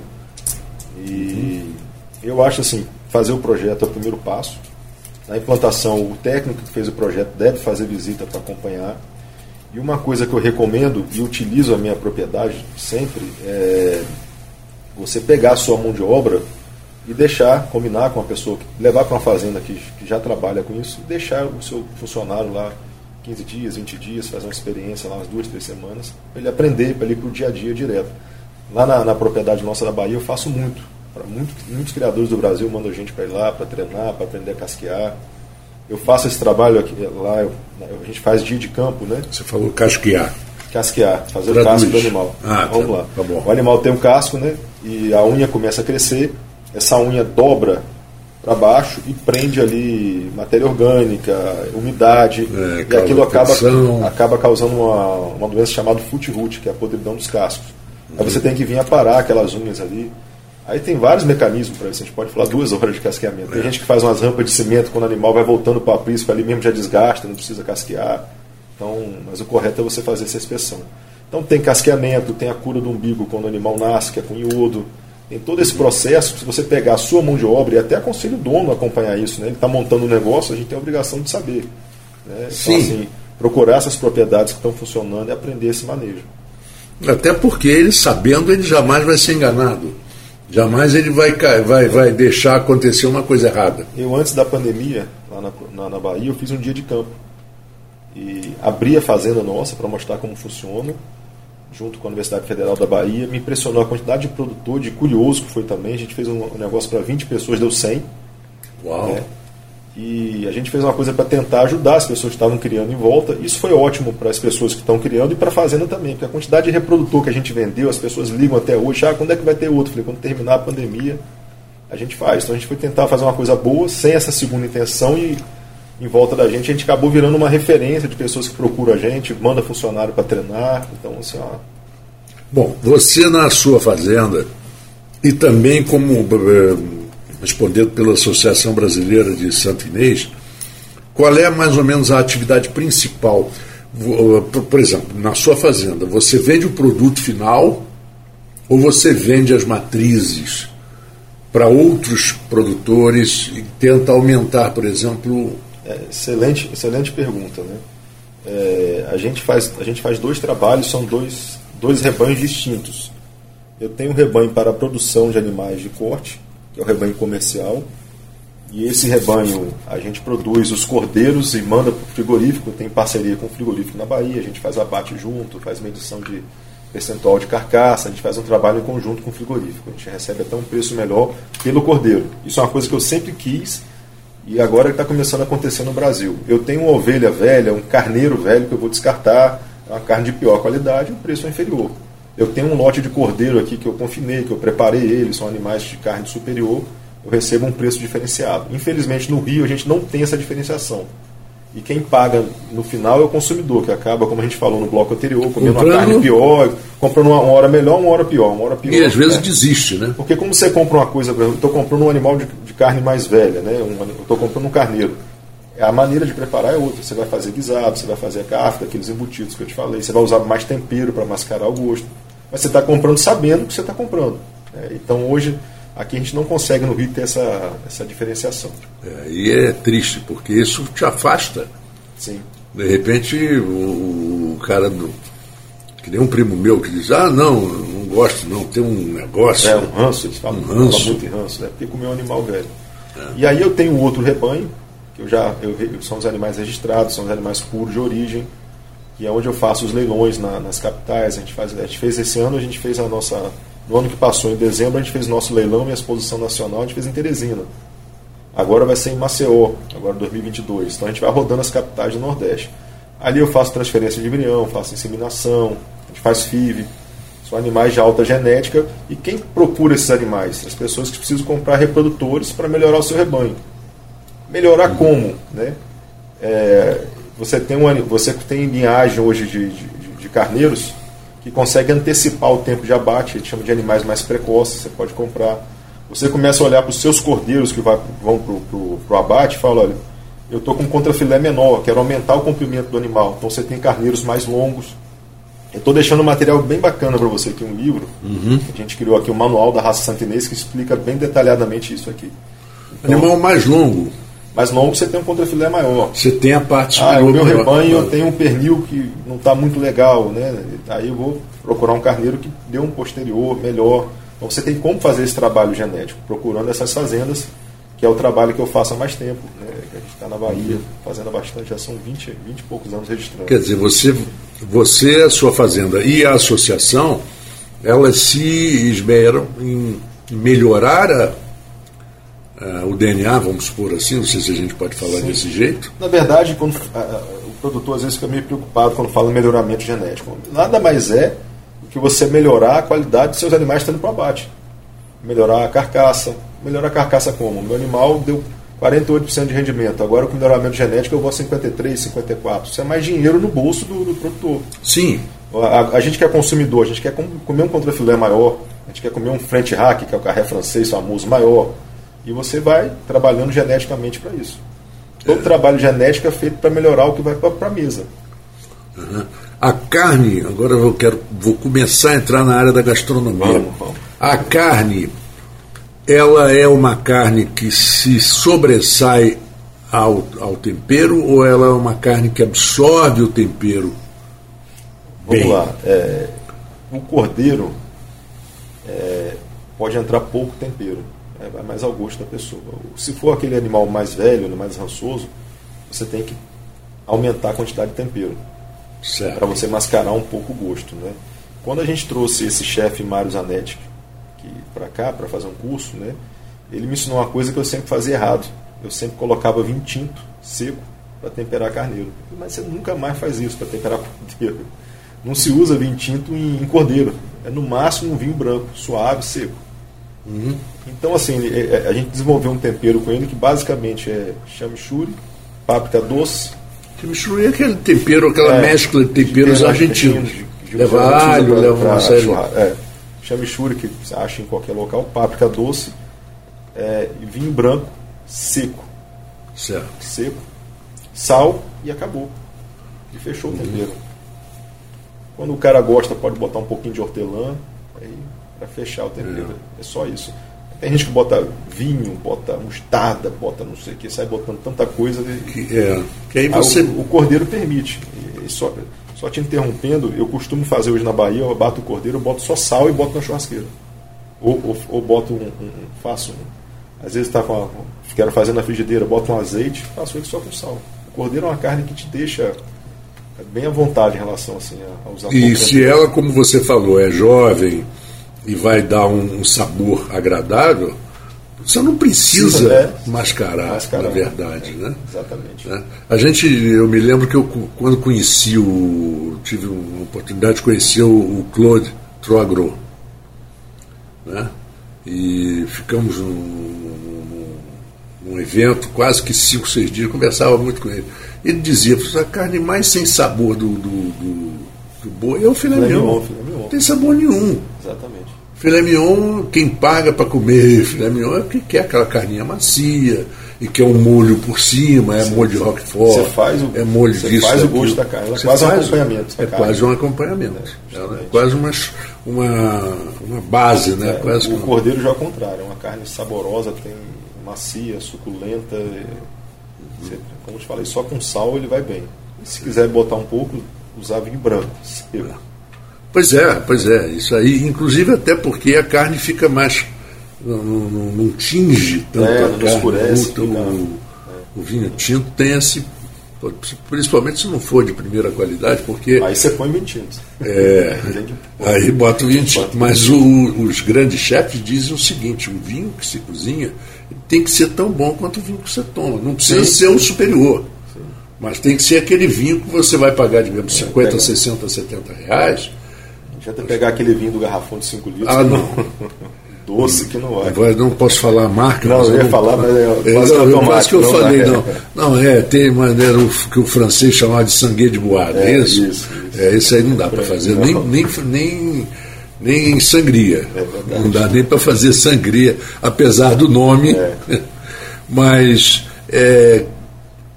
E eu acho assim, fazer o projeto é o primeiro passo. Na implantação, o técnico que fez o projeto deve fazer visita para acompanhar. E uma coisa que eu recomendo e utilizo a minha propriedade sempre é você pegar a sua mão de obra e deixar, combinar com a pessoa, levar para uma fazenda que, que já trabalha com isso, e deixar o seu funcionário lá 15 dias, 20 dias, fazer uma experiência lá umas duas, três semanas, para ele aprender, para ele ir para o dia a dia direto. Lá na, na, propriedade nossa da Bahia eu faço muito. Para muitos, muitos criadores do Brasil mandam gente para ir lá, para treinar, para aprender a casquear. Eu faço esse trabalho aqui, lá, eu, a gente faz dia de campo, né? Você falou casquear. Casquear, fazer Traduz. o casco do animal. Ah, Vamos tá, lá. Tá bom. O animal tem um casco, né? E a unha começa a crescer, essa unha dobra para baixo e prende ali matéria orgânica, umidade, é, e aquilo acaba, acaba causando uma, uma doença chamada foot que é a podridão dos cascos. Uhum. Aí você tem que vir aparar aquelas unhas ali. Aí tem vários mecanismos para isso, a gente pode falar duas horas de casqueamento. Tem é. gente que faz umas rampas de cimento quando o animal vai voltando para o aprisco, ali mesmo já desgasta, não precisa casquear. Então, mas o correto é você fazer essa inspeção. Então tem casqueamento, tem a cura do umbigo quando o animal nasce, que é com iodo. Tem todo esse processo, se você pegar a sua mão de obra, e até aconselho o dono a acompanhar isso, né? ele está montando um negócio, a gente tem a obrigação de saber. Né? Então, Sim. assim, procurar essas propriedades que estão funcionando e aprender esse manejo. Até porque ele, sabendo, ele jamais vai ser enganado. Jamais ele vai, vai, vai deixar acontecer uma coisa errada. Eu, antes da pandemia, lá na, na, na Bahia, eu fiz um dia de campo. E abri a fazenda nossa para mostrar como funciona junto com a Universidade Federal da Bahia. Me impressionou a quantidade de produtor, de curioso que foi também. A gente fez um negócio para 20 pessoas, deu 100. Uau! Né? E a gente fez uma coisa para tentar ajudar as pessoas que estavam criando em volta. Isso foi ótimo para as pessoas que estão criando e para a fazenda também, porque a quantidade de reprodutor que a gente vendeu, as pessoas ligam até hoje, ah, quando é que vai ter outro? Falei, quando terminar a pandemia, a gente faz. Então a gente foi tentar fazer uma coisa boa, sem essa segunda intenção e em volta da gente, a gente acabou virando uma referência de pessoas que procuram a gente, manda funcionário para treinar. Então, assim, ó. Bom, você na sua fazenda e também como eh, respondendo pela Associação Brasileira de Santo Inês, qual é mais ou menos a atividade principal? Eh, por exemplo, na sua fazenda, você vende o produto final ou você vende as matrizes para outros produtores e tenta aumentar, por exemplo, é, excelente, excelente pergunta, né? É, a, gente faz, a gente faz dois trabalhos, são dois, dois rebanhos distintos. Eu tenho um rebanho para a produção de animais de corte, que é o rebanho comercial, e esse rebanho a gente produz os cordeiros e manda para o frigorífico, tem parceria com o frigorífico na Bahia, a gente faz abate junto, faz medição de percentual de carcaça, a gente faz um trabalho em conjunto com o frigorífico, a gente recebe até um preço melhor pelo cordeiro. Isso é uma coisa que eu sempre quis e agora está começando a acontecer no Brasil. Eu tenho uma ovelha velha, um carneiro velho que eu vou descartar, uma carne de pior qualidade, o preço é inferior. Eu tenho um lote de cordeiro aqui que eu confinei, que eu preparei ele, são animais de carne superior, eu recebo um preço diferenciado. Infelizmente no Rio a gente não tem essa diferenciação. E quem paga no final é o consumidor, que acaba, como a gente falou no bloco anterior, comendo comprando... uma carne pior, comprando uma hora melhor, uma hora pior, uma hora pior. E às vezes é. desiste, né? Porque como você compra uma coisa, eu estou comprando um animal de, de, carne mais velha, né? Um, estou comprando um carneiro. A maneira de preparar é outra. Você vai fazer guisado, você vai fazer a kafta, aqueles embutidos que eu te falei. Você vai usar mais tempero para mascarar o gosto. Mas você está comprando sabendo o que você está comprando. Né? Então hoje Aqui a gente não consegue no Rio ter essa, essa diferenciação. É, e é triste, porque isso te afasta. Sim. De repente, o, o cara, do, que nem um primo meu que diz: Ah, não, não gosto, não, tem um negócio. É, um ranço, eles falam, um ranço. Falam muito em ranço, né? porque comeu um animal velho. É. E aí eu tenho outro rebanho, que eu já eu, são os animais registrados, são os animais puros de origem, que é onde eu faço os leilões na, nas capitais. A gente, faz, a gente fez esse ano, a gente fez a nossa no ano que passou, em dezembro, a gente fez nosso leilão e a exposição nacional, a gente fez em Teresina. Agora vai ser em Maceió, agora em 2022. Então a gente vai rodando as capitais do Nordeste. Ali eu faço transferência de embrião, faço inseminação, a gente faz FIV. São animais de alta genética. E quem procura esses animais? As pessoas que precisam comprar reprodutores para melhorar o seu rebanho. Melhorar como? Né? É, você, tem um, você tem linhagem hoje de, de, de carneiros que consegue antecipar o tempo de abate, a gente chama de animais mais precoces, você pode comprar. Você começa a olhar para os seus cordeiros que vai, vão para o abate e fala, olha, eu estou com um contrafilé menor, quero aumentar o comprimento do animal. Então você tem carneiros mais longos. Eu estou deixando um material bem bacana para você aqui, um livro. Uhum. A gente criou aqui o um manual da raça santinês que explica bem detalhadamente isso aqui. Então, animal mais longo mais longo você tem um contrafilé maior. Você tem a parte Ah, o meu rebanho eu tenho um pernil que não está muito legal, né? Aí eu vou procurar um carneiro que dê um posterior melhor. Então você tem como fazer esse trabalho genético, procurando essas fazendas, que é o trabalho que eu faço há mais tempo. Né? A gente está na Bahia fazendo bastante, já são 20, 20 e poucos anos registrando. Quer dizer, você, você, a sua fazenda e a associação, elas se esmeram em melhorar a, a, o DNA, vamos supor assim, não sei se a gente pode falar Sim. desse jeito. Na verdade, quando, a, o produtor às vezes fica meio preocupado quando fala em melhoramento genético. Nada mais é que você melhorar a qualidade dos seus animais estando para abate. Melhorar a carcaça. Melhorar a carcaça como? Meu animal deu 48% de rendimento. Agora com melhoramento genético eu vou a 53, 54. Isso é mais dinheiro no bolso do, do produtor. Sim. A, a, gente que é consumidor, a gente quer comer um contrafilé maior, a gente quer comer um French Hack, que é o carré francês famoso, maior. E você vai trabalhando geneticamente para isso. Todo é. trabalho genético é feito para melhorar o que vai para a mesa. Uhum. A carne, agora eu quero, vou começar a entrar na área da gastronomia. Vamos, vamos. A carne, ela é uma carne que se sobressai ao, ao tempero ou ela é uma carne que absorve o tempero? Vamos bem? lá. É, o cordeiro é, pode entrar pouco tempero, é, vai mais ao gosto da pessoa. Se for aquele animal mais velho, mais rançoso, você tem que aumentar a quantidade de tempero para você mascarar um pouco o gosto. Né? Quando a gente trouxe esse chefe Mário Zanetti para cá, para fazer um curso, né, ele me ensinou uma coisa que eu sempre fazia errado. Eu sempre colocava vinho tinto, seco, para temperar carneiro. Mas você nunca mais faz isso para temperar cordeiro. Não se usa vinho tinto em, em, cordeiro. É no máximo um vinho branco, suave, seco. Uhum. Então, assim, a gente desenvolveu um tempero com ele que basicamente é chamichurri, páprica doce, Chimichurri é aquele tempero, aquela é, mescla de temperos de argentinos. leva alho, leva uma série. É, chamichurri, que você acha em qualquer local, páprica doce, é, vinho branco seco. Certo. Seco, sal e acabou. E fechou uhum. o tempero. Quando o cara gosta, pode botar um pouquinho de hortelã para fechar o tempero. É. é só isso. Tem gente que bota vinho, bota mostarda, bota não sei o que, sai botando tanta coisa. Que, é, que aí você... o, o, cordeiro permite. E só, só te interrompendo, eu costumo fazer hoje na Bahia, eu bato o cordeiro, eu boto só sal e boto na churrasqueira. Ou, ou, ou boto um, um, faço um, às vezes tá com a, quero fazer na frigideira, boto um azeite, faço ele só com sal. O cordeiro é uma carne que te deixa bem à vontade em relação assim, a, a usar E se ela, como você falou, é jovem, e vai dar um, sabor agradável, você não precisa é. mascarar, mascarar, na verdade, é, né? Exatamente. Né? A gente, eu me lembro que eu quando conheci o, tive uma oportunidade de conhecer o, o Claude Troagro, né? E ficamos num, num, num, evento, quase que cinco, seis dias, conversava muito com ele. Ele dizia, a carne mais sem sabor do, do, do, do boi é o filé mignon. Não tem sabor nenhum. Exatamente. Filé mignon, quem paga para comer filé mignon é porque quer aquela carninha macia e quer um molho por cima, é sim, molho de roquefort, você faz o, é molho você disso. faz o gosto da carne, é quase um acompanhamento. É quase um acompanhamento. É, é quase uma, uma, uma base, né? É, quase o cordeiro já é o contrário, é uma carne saborosa, tem macia, suculenta. Como eu te falei, só com sal ele vai bem. E se quiser botar um pouco, usar vinho branco. Pois é, pois é. Isso aí, inclusive até porque a carne fica mais. não, não, não tinge tanto é, a carne. Escurece, o, o, o, vinho tinto tem esse. Principalmente se não for de primeira qualidade, porque. Aí você põe vinho tinto. É. aí bota o vinho tinto. Mas o, os grandes chefes dizem o seguinte: o vinho que se cozinha tem que ser tão bom quanto o vinho que você toma. Não precisa sim, ser o superior. Sim. Mas tem que ser aquele vinho que você vai pagar, digamos, 50, 60, 70 reais Tenta pegar aquele vinho do garrafão de 5 litros. Ah, não. Doce que não vai. Agora não posso falar a marca. Não, eu ia não, falar, mas é quase, é, não, quase que eu não falei, não. Não, é, tem maneira que o francês chamava de sangue de boada, é, é isso? Isso, isso. É, isso aí não dá para fazer, nem, nem, nem, nem sangria. É não dá nem para fazer sangria, apesar do nome. É. Mas, é,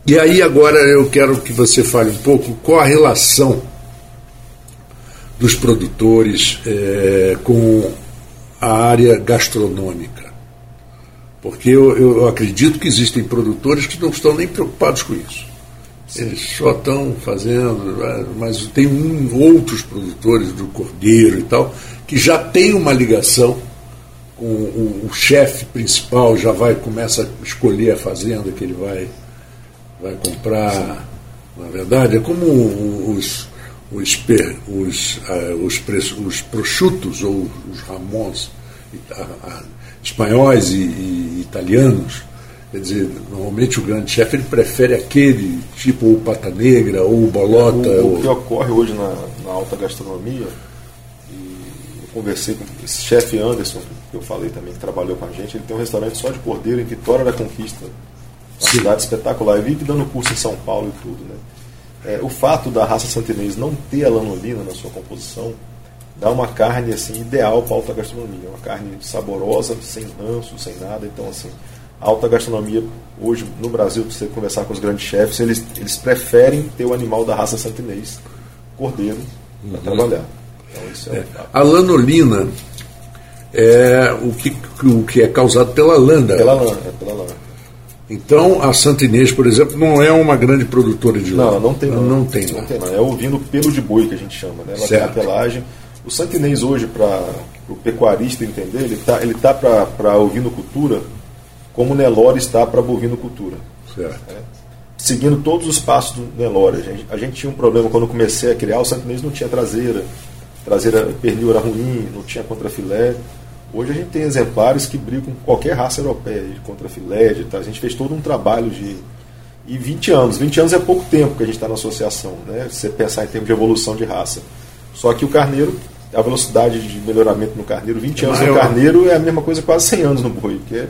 e aí agora eu quero que você fale um pouco qual a relação dos produtores é, com a área gastronômica. Porque eu, eu, acredito que existem produtores que não estão nem preocupados com isso. Sim. Eles só estão fazendo, né, mas tem um, outros produtores do cordeiro e tal, que já tem uma ligação com o, o chefe principal já vai começa a escolher a fazenda que ele vai vai comprar. Na verdade, é como os os, per, os, uh, os, os prosciutos ou os ramons espanhóis e, e, italianos. Quer dizer, normalmente o grande chefe ele prefere aquele tipo o pata negra ou o bolota. O, ou... o que ocorre hoje na, na alta gastronomia, e eu conversei com esse chefe Anderson, que eu falei também, que trabalhou com a gente, ele tem um restaurante só de cordeiro em Vitória da Conquista. Uma Sim. cidade espetacular. Eu vive dando curso em São Paulo e tudo, né? É, o fato da raça santinês não ter a lanolina na sua composição dá uma carne assim ideal para a alta gastronomia, uma carne saborosa, sem ranço, sem nada. Então assim, a alta gastronomia hoje no Brasil, se você conversar com os grandes chefes, eles, eles preferem ter o animal da raça santinês, cordeiro, para uhum. trabalhar. Então, é, é. A lanolina é o que, o que é causado pela lã. Pela lã, é pela lã. Então, a Santa Inês, por exemplo, não é uma grande produtora de lã. Não, não tem lã. Não, tem lã. Não tem lã. É ouvindo pelo de boi que a gente chama. Né? Ela certo. tem a pelagem. O Santa Inês hoje, para o pecuarista entender, ele está ele tá para ovinocultura como o Nelore está para bovinocultura. Certo. Né? Seguindo todos os passos do Nelore. A gente, a gente tinha um problema quando eu comecei a criar, o Santa Inês não tinha traseira. Traseira pernil era ruim, não tinha contrafilé. Hoje a gente tem exemplares que brigam com qualquer raça europeia, de contrafilé, de, tá? a gente fez todo um trabalho de. E 20 anos, 20 anos é pouco tempo que a gente está na associação, né? Se você pensar em termos de evolução de raça. Só que o carneiro, a velocidade de melhoramento no carneiro, 20 anos no carneiro é a mesma coisa quase 100 anos no boi, porque é,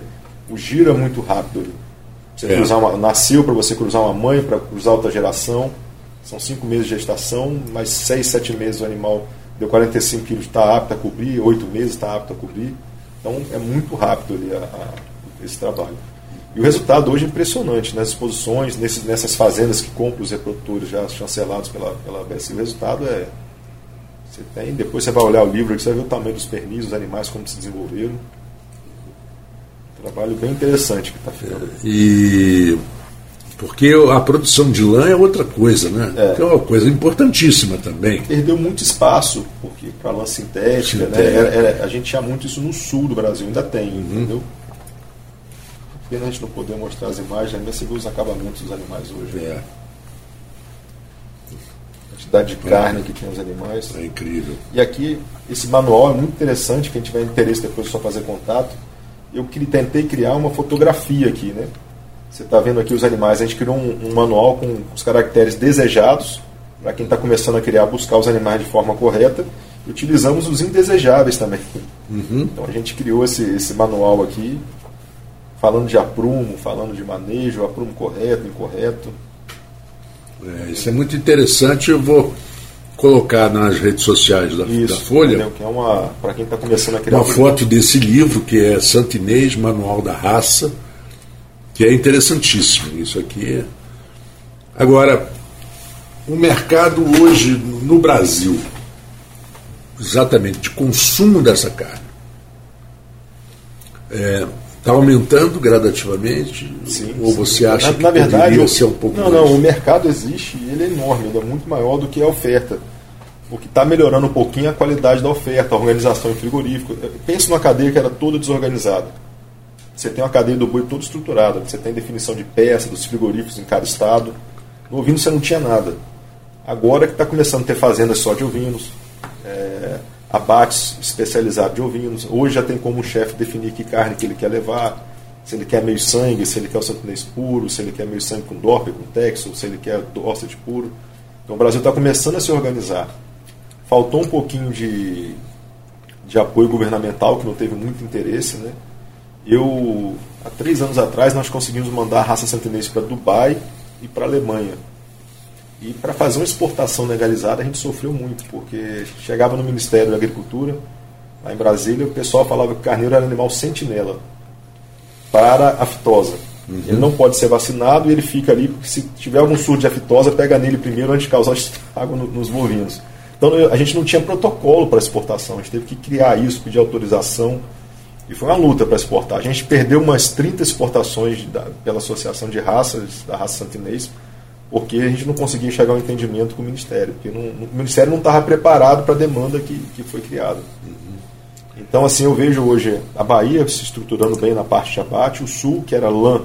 o giro é muito rápido. Você é. cruzar uma, nasceu para você cruzar uma mãe, para cruzar outra geração, são 5 meses de gestação, mais 6, 7 meses o animal deu 45 quilos, está apto a cobrir, 8 meses está apto a cobrir. Então é muito rápido ali a, a, esse trabalho. E o resultado hoje é impressionante nas exposições, nesses, nessas fazendas que compram os reprodutores já chancelados pela, pela BSI. O resultado é. Você tem, depois você vai olhar o livro, você vai ver o tamanho dos pernis, os animais, como se desenvolveram. Trabalho bem interessante que está ficando. E porque a produção de lã é outra coisa, né? É, é uma coisa importantíssima também. Perdeu muito espaço porque para lã sintética, né? Era, era, a gente tinha muito isso no sul do Brasil, ainda tem, uhum. entendeu? Pena a gente não poder mostrar as imagens, ainda se vê os acabamentos dos animais hoje. É. A quantidade de carne que tem os animais. É incrível. E aqui, esse manual é muito interessante, quem tiver interesse depois é só fazer contato. Eu tentei criar uma fotografia aqui, né? Você está vendo aqui os animais. A gente criou um, um manual com os caracteres desejados, para quem está começando a criar, buscar os animais de forma correta. E utilizamos os indesejáveis também. Uhum. Então a gente criou esse, esse manual aqui, falando de aprumo, falando de manejo, aprumo correto, incorreto. É, isso é muito interessante. Eu vou colocar nas redes sociais da, Isso, da Folha. Que é uma para quem está começando a criar uma foto desse livro que é Santinês Manual da Raça que é interessantíssimo. Isso aqui. Agora, o mercado hoje no Brasil, exatamente de consumo dessa carne, está é, tá aumentando gradativamente? Sim, ou você acha na, que na verdade, ser um pouco Não, mais? não, o mercado existe e ele é enorme, ele é muito maior do que a oferta. O que está melhorando um pouquinho é a qualidade da oferta, a organização em frigorífico. Pense numa cadeia que era toda desorganizada você tem uma cadeia do boi toda estruturada, você tem definição de peça, dos frigoríficos em cada estado. No ovino você não tinha nada. Agora que está começando a ter fazendas só de ovinos, é, abates especializados de ovinos. Hoje já tem como o chefe definir que carne que ele quer levar, se ele quer meio sangue, se ele quer o santinês puro, se ele quer meio sangue com Dorper, com Texel, se ele quer Dorset puro. Então o Brasil está começando a se organizar. Faltou um pouquinho de, de apoio governamental, que não teve muito interesse, né? Eu, há três anos atrás, nós conseguimos mandar a raça santinense para Dubai e para Alemanha. E para fazer uma exportação legalizada, a gente sofreu muito, porque chegava no Ministério da Agricultura, lá em Brasília, o pessoal falava que o carneiro era animal sentinela para a fitose. Uhum. Ele não pode ser vacinado e ele fica ali, porque se tiver algum surto de aftosa, pega nele primeiro antes de causar estrago nos bovinos. Então a gente não tinha protocolo para exportação, a gente teve que criar isso, pedir autorização. E foi uma luta para exportar. A gente perdeu umas 30 exportações da, pela Associação de Raças, da raça santinês, porque a gente não conseguia chegar ao entendimento com o Ministério. Porque não, o Ministério não estava preparado para a demanda que, que foi criada. Uhum. Então, assim, eu vejo hoje a Bahia se estruturando bem na parte de abate, o Sul, que era lã,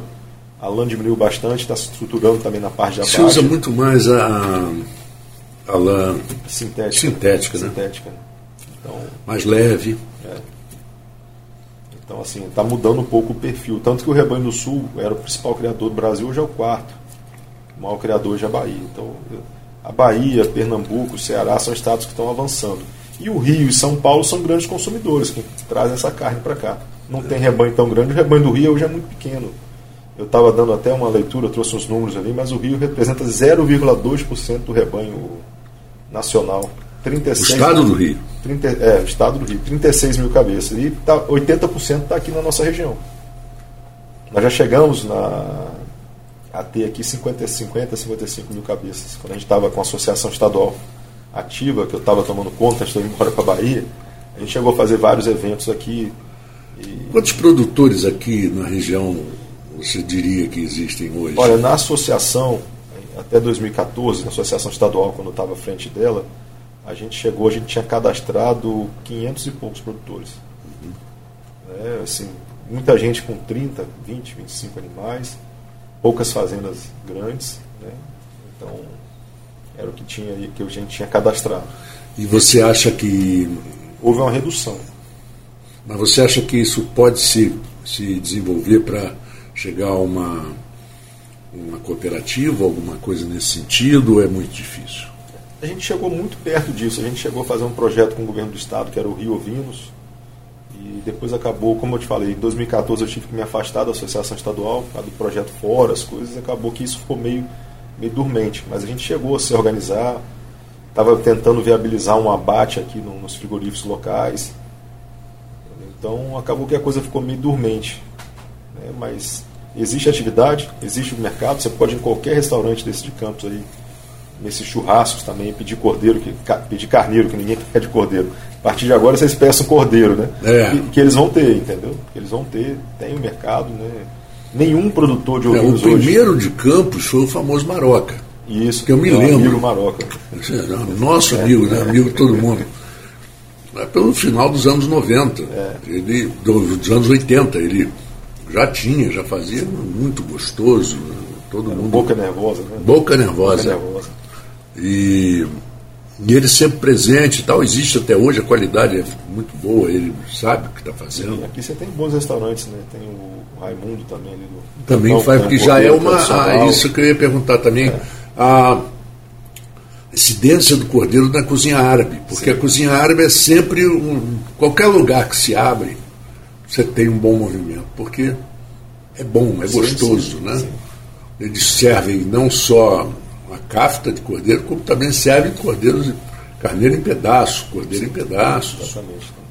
a lã diminuiu bastante, está se estruturando também na parte de abate. Se usa muito mais a, a lã sintética, sintética, né? sintética. Então, mais leve. É. Então, assim, está mudando um pouco o perfil. Tanto que o Rebanho do Sul era o principal criador do Brasil, hoje é o quarto. O maior criador hoje é a Bahia. Então, a Bahia, Pernambuco, Ceará são estados que estão avançando. E o Rio e São Paulo são grandes consumidores que trazem essa carne para cá. Não tem rebanho tão grande, o rebanho do Rio hoje é muito pequeno. Eu estava dando até uma leitura, trouxe uns números ali, mas o Rio representa 0,2% do rebanho nacional. 36 o estado do Rio? 30, é, estado do Rio, 36 mil cabeças. E tá, 80% está aqui na nossa região. Nós já chegamos na, a ter aqui 50, 50 55 mil cabeças. Quando a gente estava com a associação estadual ativa, que eu estava tomando conta, estou indo embora para a Bahia, a gente chegou a fazer vários eventos aqui. E... Quantos produtores aqui na região você diria que existem hoje? Olha, na associação, até 2014, na associação estadual, quando eu estava à frente dela, a gente chegou, a gente tinha cadastrado 500 e poucos produtores. Uhum. É, assim, muita gente com 30, 20, 25 animais, poucas fazendas grandes. Né? Então, era o que, tinha, que a gente tinha cadastrado. E você acha que. Houve uma redução. Mas você acha que isso pode se, se desenvolver para chegar a uma, uma cooperativa, alguma coisa nesse sentido, ou é muito difícil? A gente chegou muito perto disso. A gente chegou a fazer um projeto com o governo do estado, que era o Rio Ovinos, e depois acabou, como eu te falei, em 2014 eu tive que me afastar da associação estadual, do projeto fora, as coisas, acabou que isso ficou meio meio dormente, mas a gente chegou a se organizar, estava tentando viabilizar um abate aqui no, nos frigoríficos locais. Então acabou que a coisa ficou meio dormente. Né? Mas existe atividade, existe o mercado, você pode ir em qualquer restaurante desse de Campos aí, nesses churrascos também, pedir cordeiro, que, pedir carneiro, que ninguém quer de cordeiro. A partir de agora vocês peçam cordeiro, né? É. Que, que, eles vão ter, entendeu? Que eles vão ter, tem o mercado, né? nenhum produtor de ovinos é, O primeiro hoje... de Campos foi o famoso Maroca. Isso, que eu me lembro. Amigo Maroca. Nosso amigo, né? amigo de todo mundo. É pelo final dos anos 90, é. ele, dos anos 80, ele já tinha, já fazia muito gostoso. Todo mundo. Boca nervosa, né? Boca nervosa. Boca nervosa. E e ele sempre presente e tal, existe até hoje, a qualidade é muito boa, ele sabe o que está fazendo. Sim, aqui você tem bons restaurantes, né? Tem o Raimundo também ali do. Também faz, porque já é uma. Ah, isso que eu ia perguntar também. É. A incidência do cordeiro na cozinha árabe, porque Sim. a cozinha árabe é sempre um. qualquer lugar que se abre, você tem um bom movimento, porque é bom, é sim, gostoso, sim, né? Eles servem não só uma cafta de cordeiro, como também serve cordeiros, carneiro em pedaços, cordeiro em pedaços,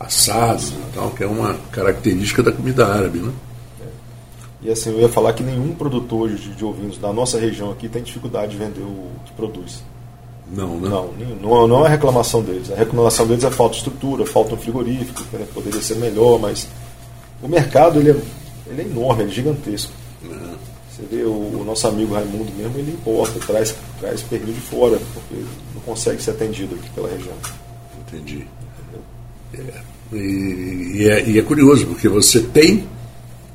assados e tal, que é uma característica da comida árabe, né? É. E assim, eu ia falar que nenhum produtor de, de ovinos da nossa região aqui tem dificuldade de vender o que produz. Não, né? Não, não, não é reclamação deles. A reclamação deles é falta de estrutura, falta um frigorífico, né, poderia ser melhor, mas o mercado ele é, ele é enorme, ele é gigantesco. Você vê o, o, nosso amigo Raimundo mesmo, ele importa, traz, traz pernil de fora, porque não consegue ser atendido aqui pela região. Entendi. É, e, e, é, e, é, curioso, porque você tem.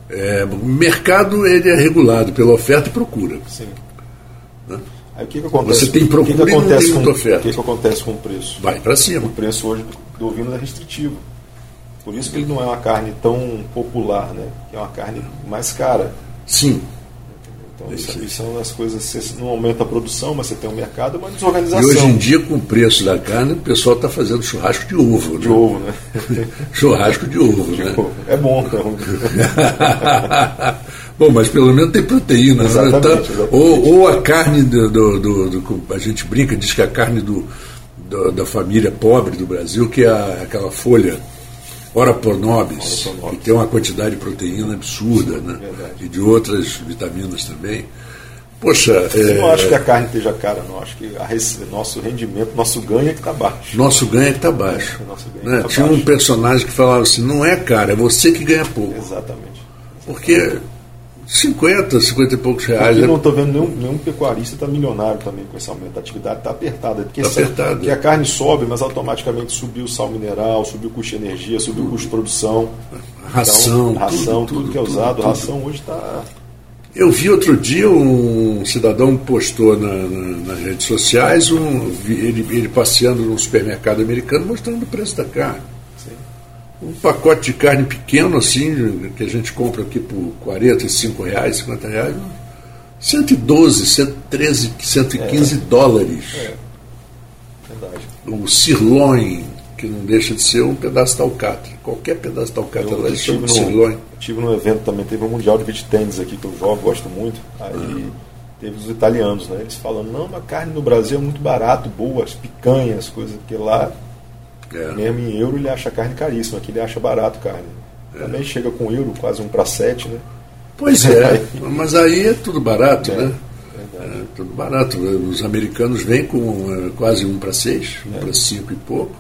É, o mercado ele é regulado pela oferta e procura. Sim. Né? Aí o que, que acontece? Você tem procura que que acontece e não tem com, oferta. O que, que acontece com o preço? Vai para cima. O preço hoje do, ovino é restritivo. Por isso que ele não é uma carne tão popular, né? Que é uma carne mais cara. Sim. Então, isso, isso são as coisas, você não aumenta a produção, mas você tem um mercado, uma desorganização. E hoje em dia, com o preço da carne, o pessoal está fazendo churrasco de ovo. De né? ovo, né? churrasco de ovo, de né? Ovo. É bom, então. bom, mas pelo menos tem proteína. Né? Exatamente, né? exatamente. Ou, ou, a carne do, do, do, do, A gente brinca, diz que a carne do, da família pobre do Brasil, que é aquela folha ora por nobis, que tem uma quantidade de proteína absurda, né? E de outras vitaminas também. Poxa. Eu é, não acho que a carne esteja cara, não. Acho que a, nosso rendimento, nosso ganho é que está baixo. Nosso ganho é que está baixo. É, né? tá Tinha baixo. um personagem que falava assim: não é cara, é você que ganha pouco. Exatamente. Exatamente. Porque 50, 50 e poucos reais. Eu não estou vendo nenhum, nenhum pecuarista está milionário também com esse aumento. A atividade está apertada. Porque, tá apertada. porque a carne sobe, mas automaticamente subiu o sal mineral, subiu o custo de energia, subiu o custo de produção. Ração. Então, ração, tudo, tudo, que é tudo, usado. tudo. Ração hoje está. Eu vi outro dia um cidadão postou na, na, nas redes sociais um, ele, ele passeando num supermercado americano mostrando o preço da carne. Um pacote de carne pequeno, assim, que a gente compra aqui por 45 reais, 50 reais, 112, 113, 115 é. dólares. É. Verdade. O sirloin, que não deixa de ser um pedaço de alcatra. Qualquer pedaço de alcatra eu, lá chama no, sirloin. Tive num evento também, teve um Mundial de Beach Tennis aqui que eu jogo, gosto muito. Aí uhum. teve os italianos, né? Eles falando, não, a carne no Brasil é muito barato, boa, as picanhas, coisas, porque lá é. Mesmo em euro ele acha carne caríssima, aqui ele acha barato carne. É. Também chega com euro, quase um para sete, né? Pois é, mas aí é tudo barato, é, né? É tudo barato. Os americanos vêm com é, quase um para seis, um para cinco e pouco.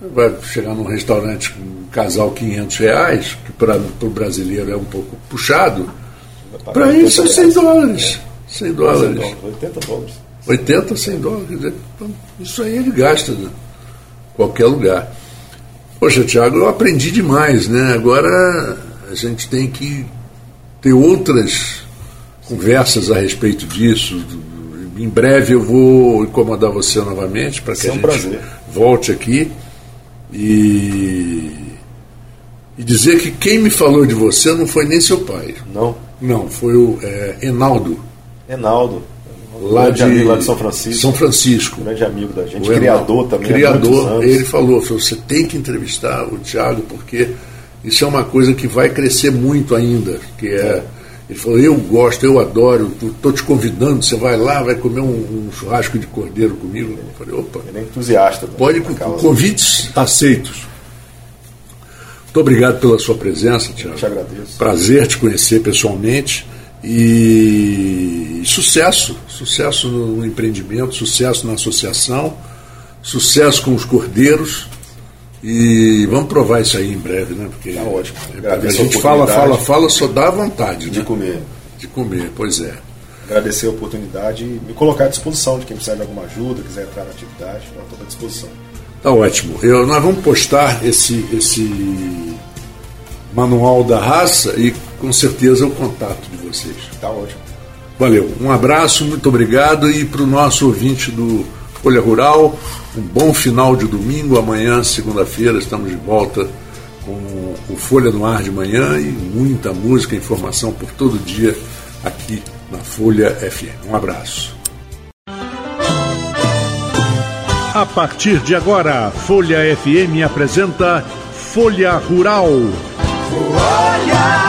Vai chegar num restaurante com um casal 500 reais, que para o brasileiro é um pouco puxado. Para eles são 100 dólares. 100 dólares. 80 dólares. 80, 100 dólares. Isso aí ele gasta, né? Qualquer lugar. Poxa, Tiago, eu aprendi demais, né? Agora a gente tem que ter outras conversas a respeito disso. Em breve eu vou incomodar você novamente para que a um gente prazer. volte aqui e, e dizer que quem me falou de você não foi nem seu pai. Não? Não, foi o é, Enaldo. Enaldo lá de, amigo lá de São Francisco. São Francisco. Grande amigo da gente, o criador também. Criador, ele falou, você tem que entrevistar o Tiago, porque isso é uma coisa que vai crescer muito ainda. Que é, é. Ele falou, eu gosto, eu adoro, estou te convidando, você vai lá, vai comer um, um churrasco de cordeiro comigo. Eu falei, opa. Ele é entusiasta. Pode, convites aceitos. Muito obrigado pela sua presença, Tiago. Eu te agradeço. Prazer te conhecer pessoalmente. E sucesso, sucesso no empreendimento, sucesso na associação, sucesso com os cordeiros. E vamos provar isso aí em breve, né? Porque tá ótimo. É, a gente fala, fala, fala, só dá vontade. De né? comer. De comer, pois é. Agradecer a oportunidade e me colocar à disposição de quem precisar de alguma ajuda, quiser entrar na atividade, estou à disposição. Tá ótimo. Eu, nós vamos postar esse, esse manual da raça e com certeza o contato de vocês. Tá ótimo. Valeu. Um abraço, muito obrigado e para o nosso ouvinte do Folha Rural, um bom final de domingo. Amanhã, segunda-feira, estamos de volta com o Folha no Ar de manhã e muita música, informação por todo dia aqui na Folha FM. Um abraço. A partir de agora, Folha FM apresenta Folha Rural. Folha Rural.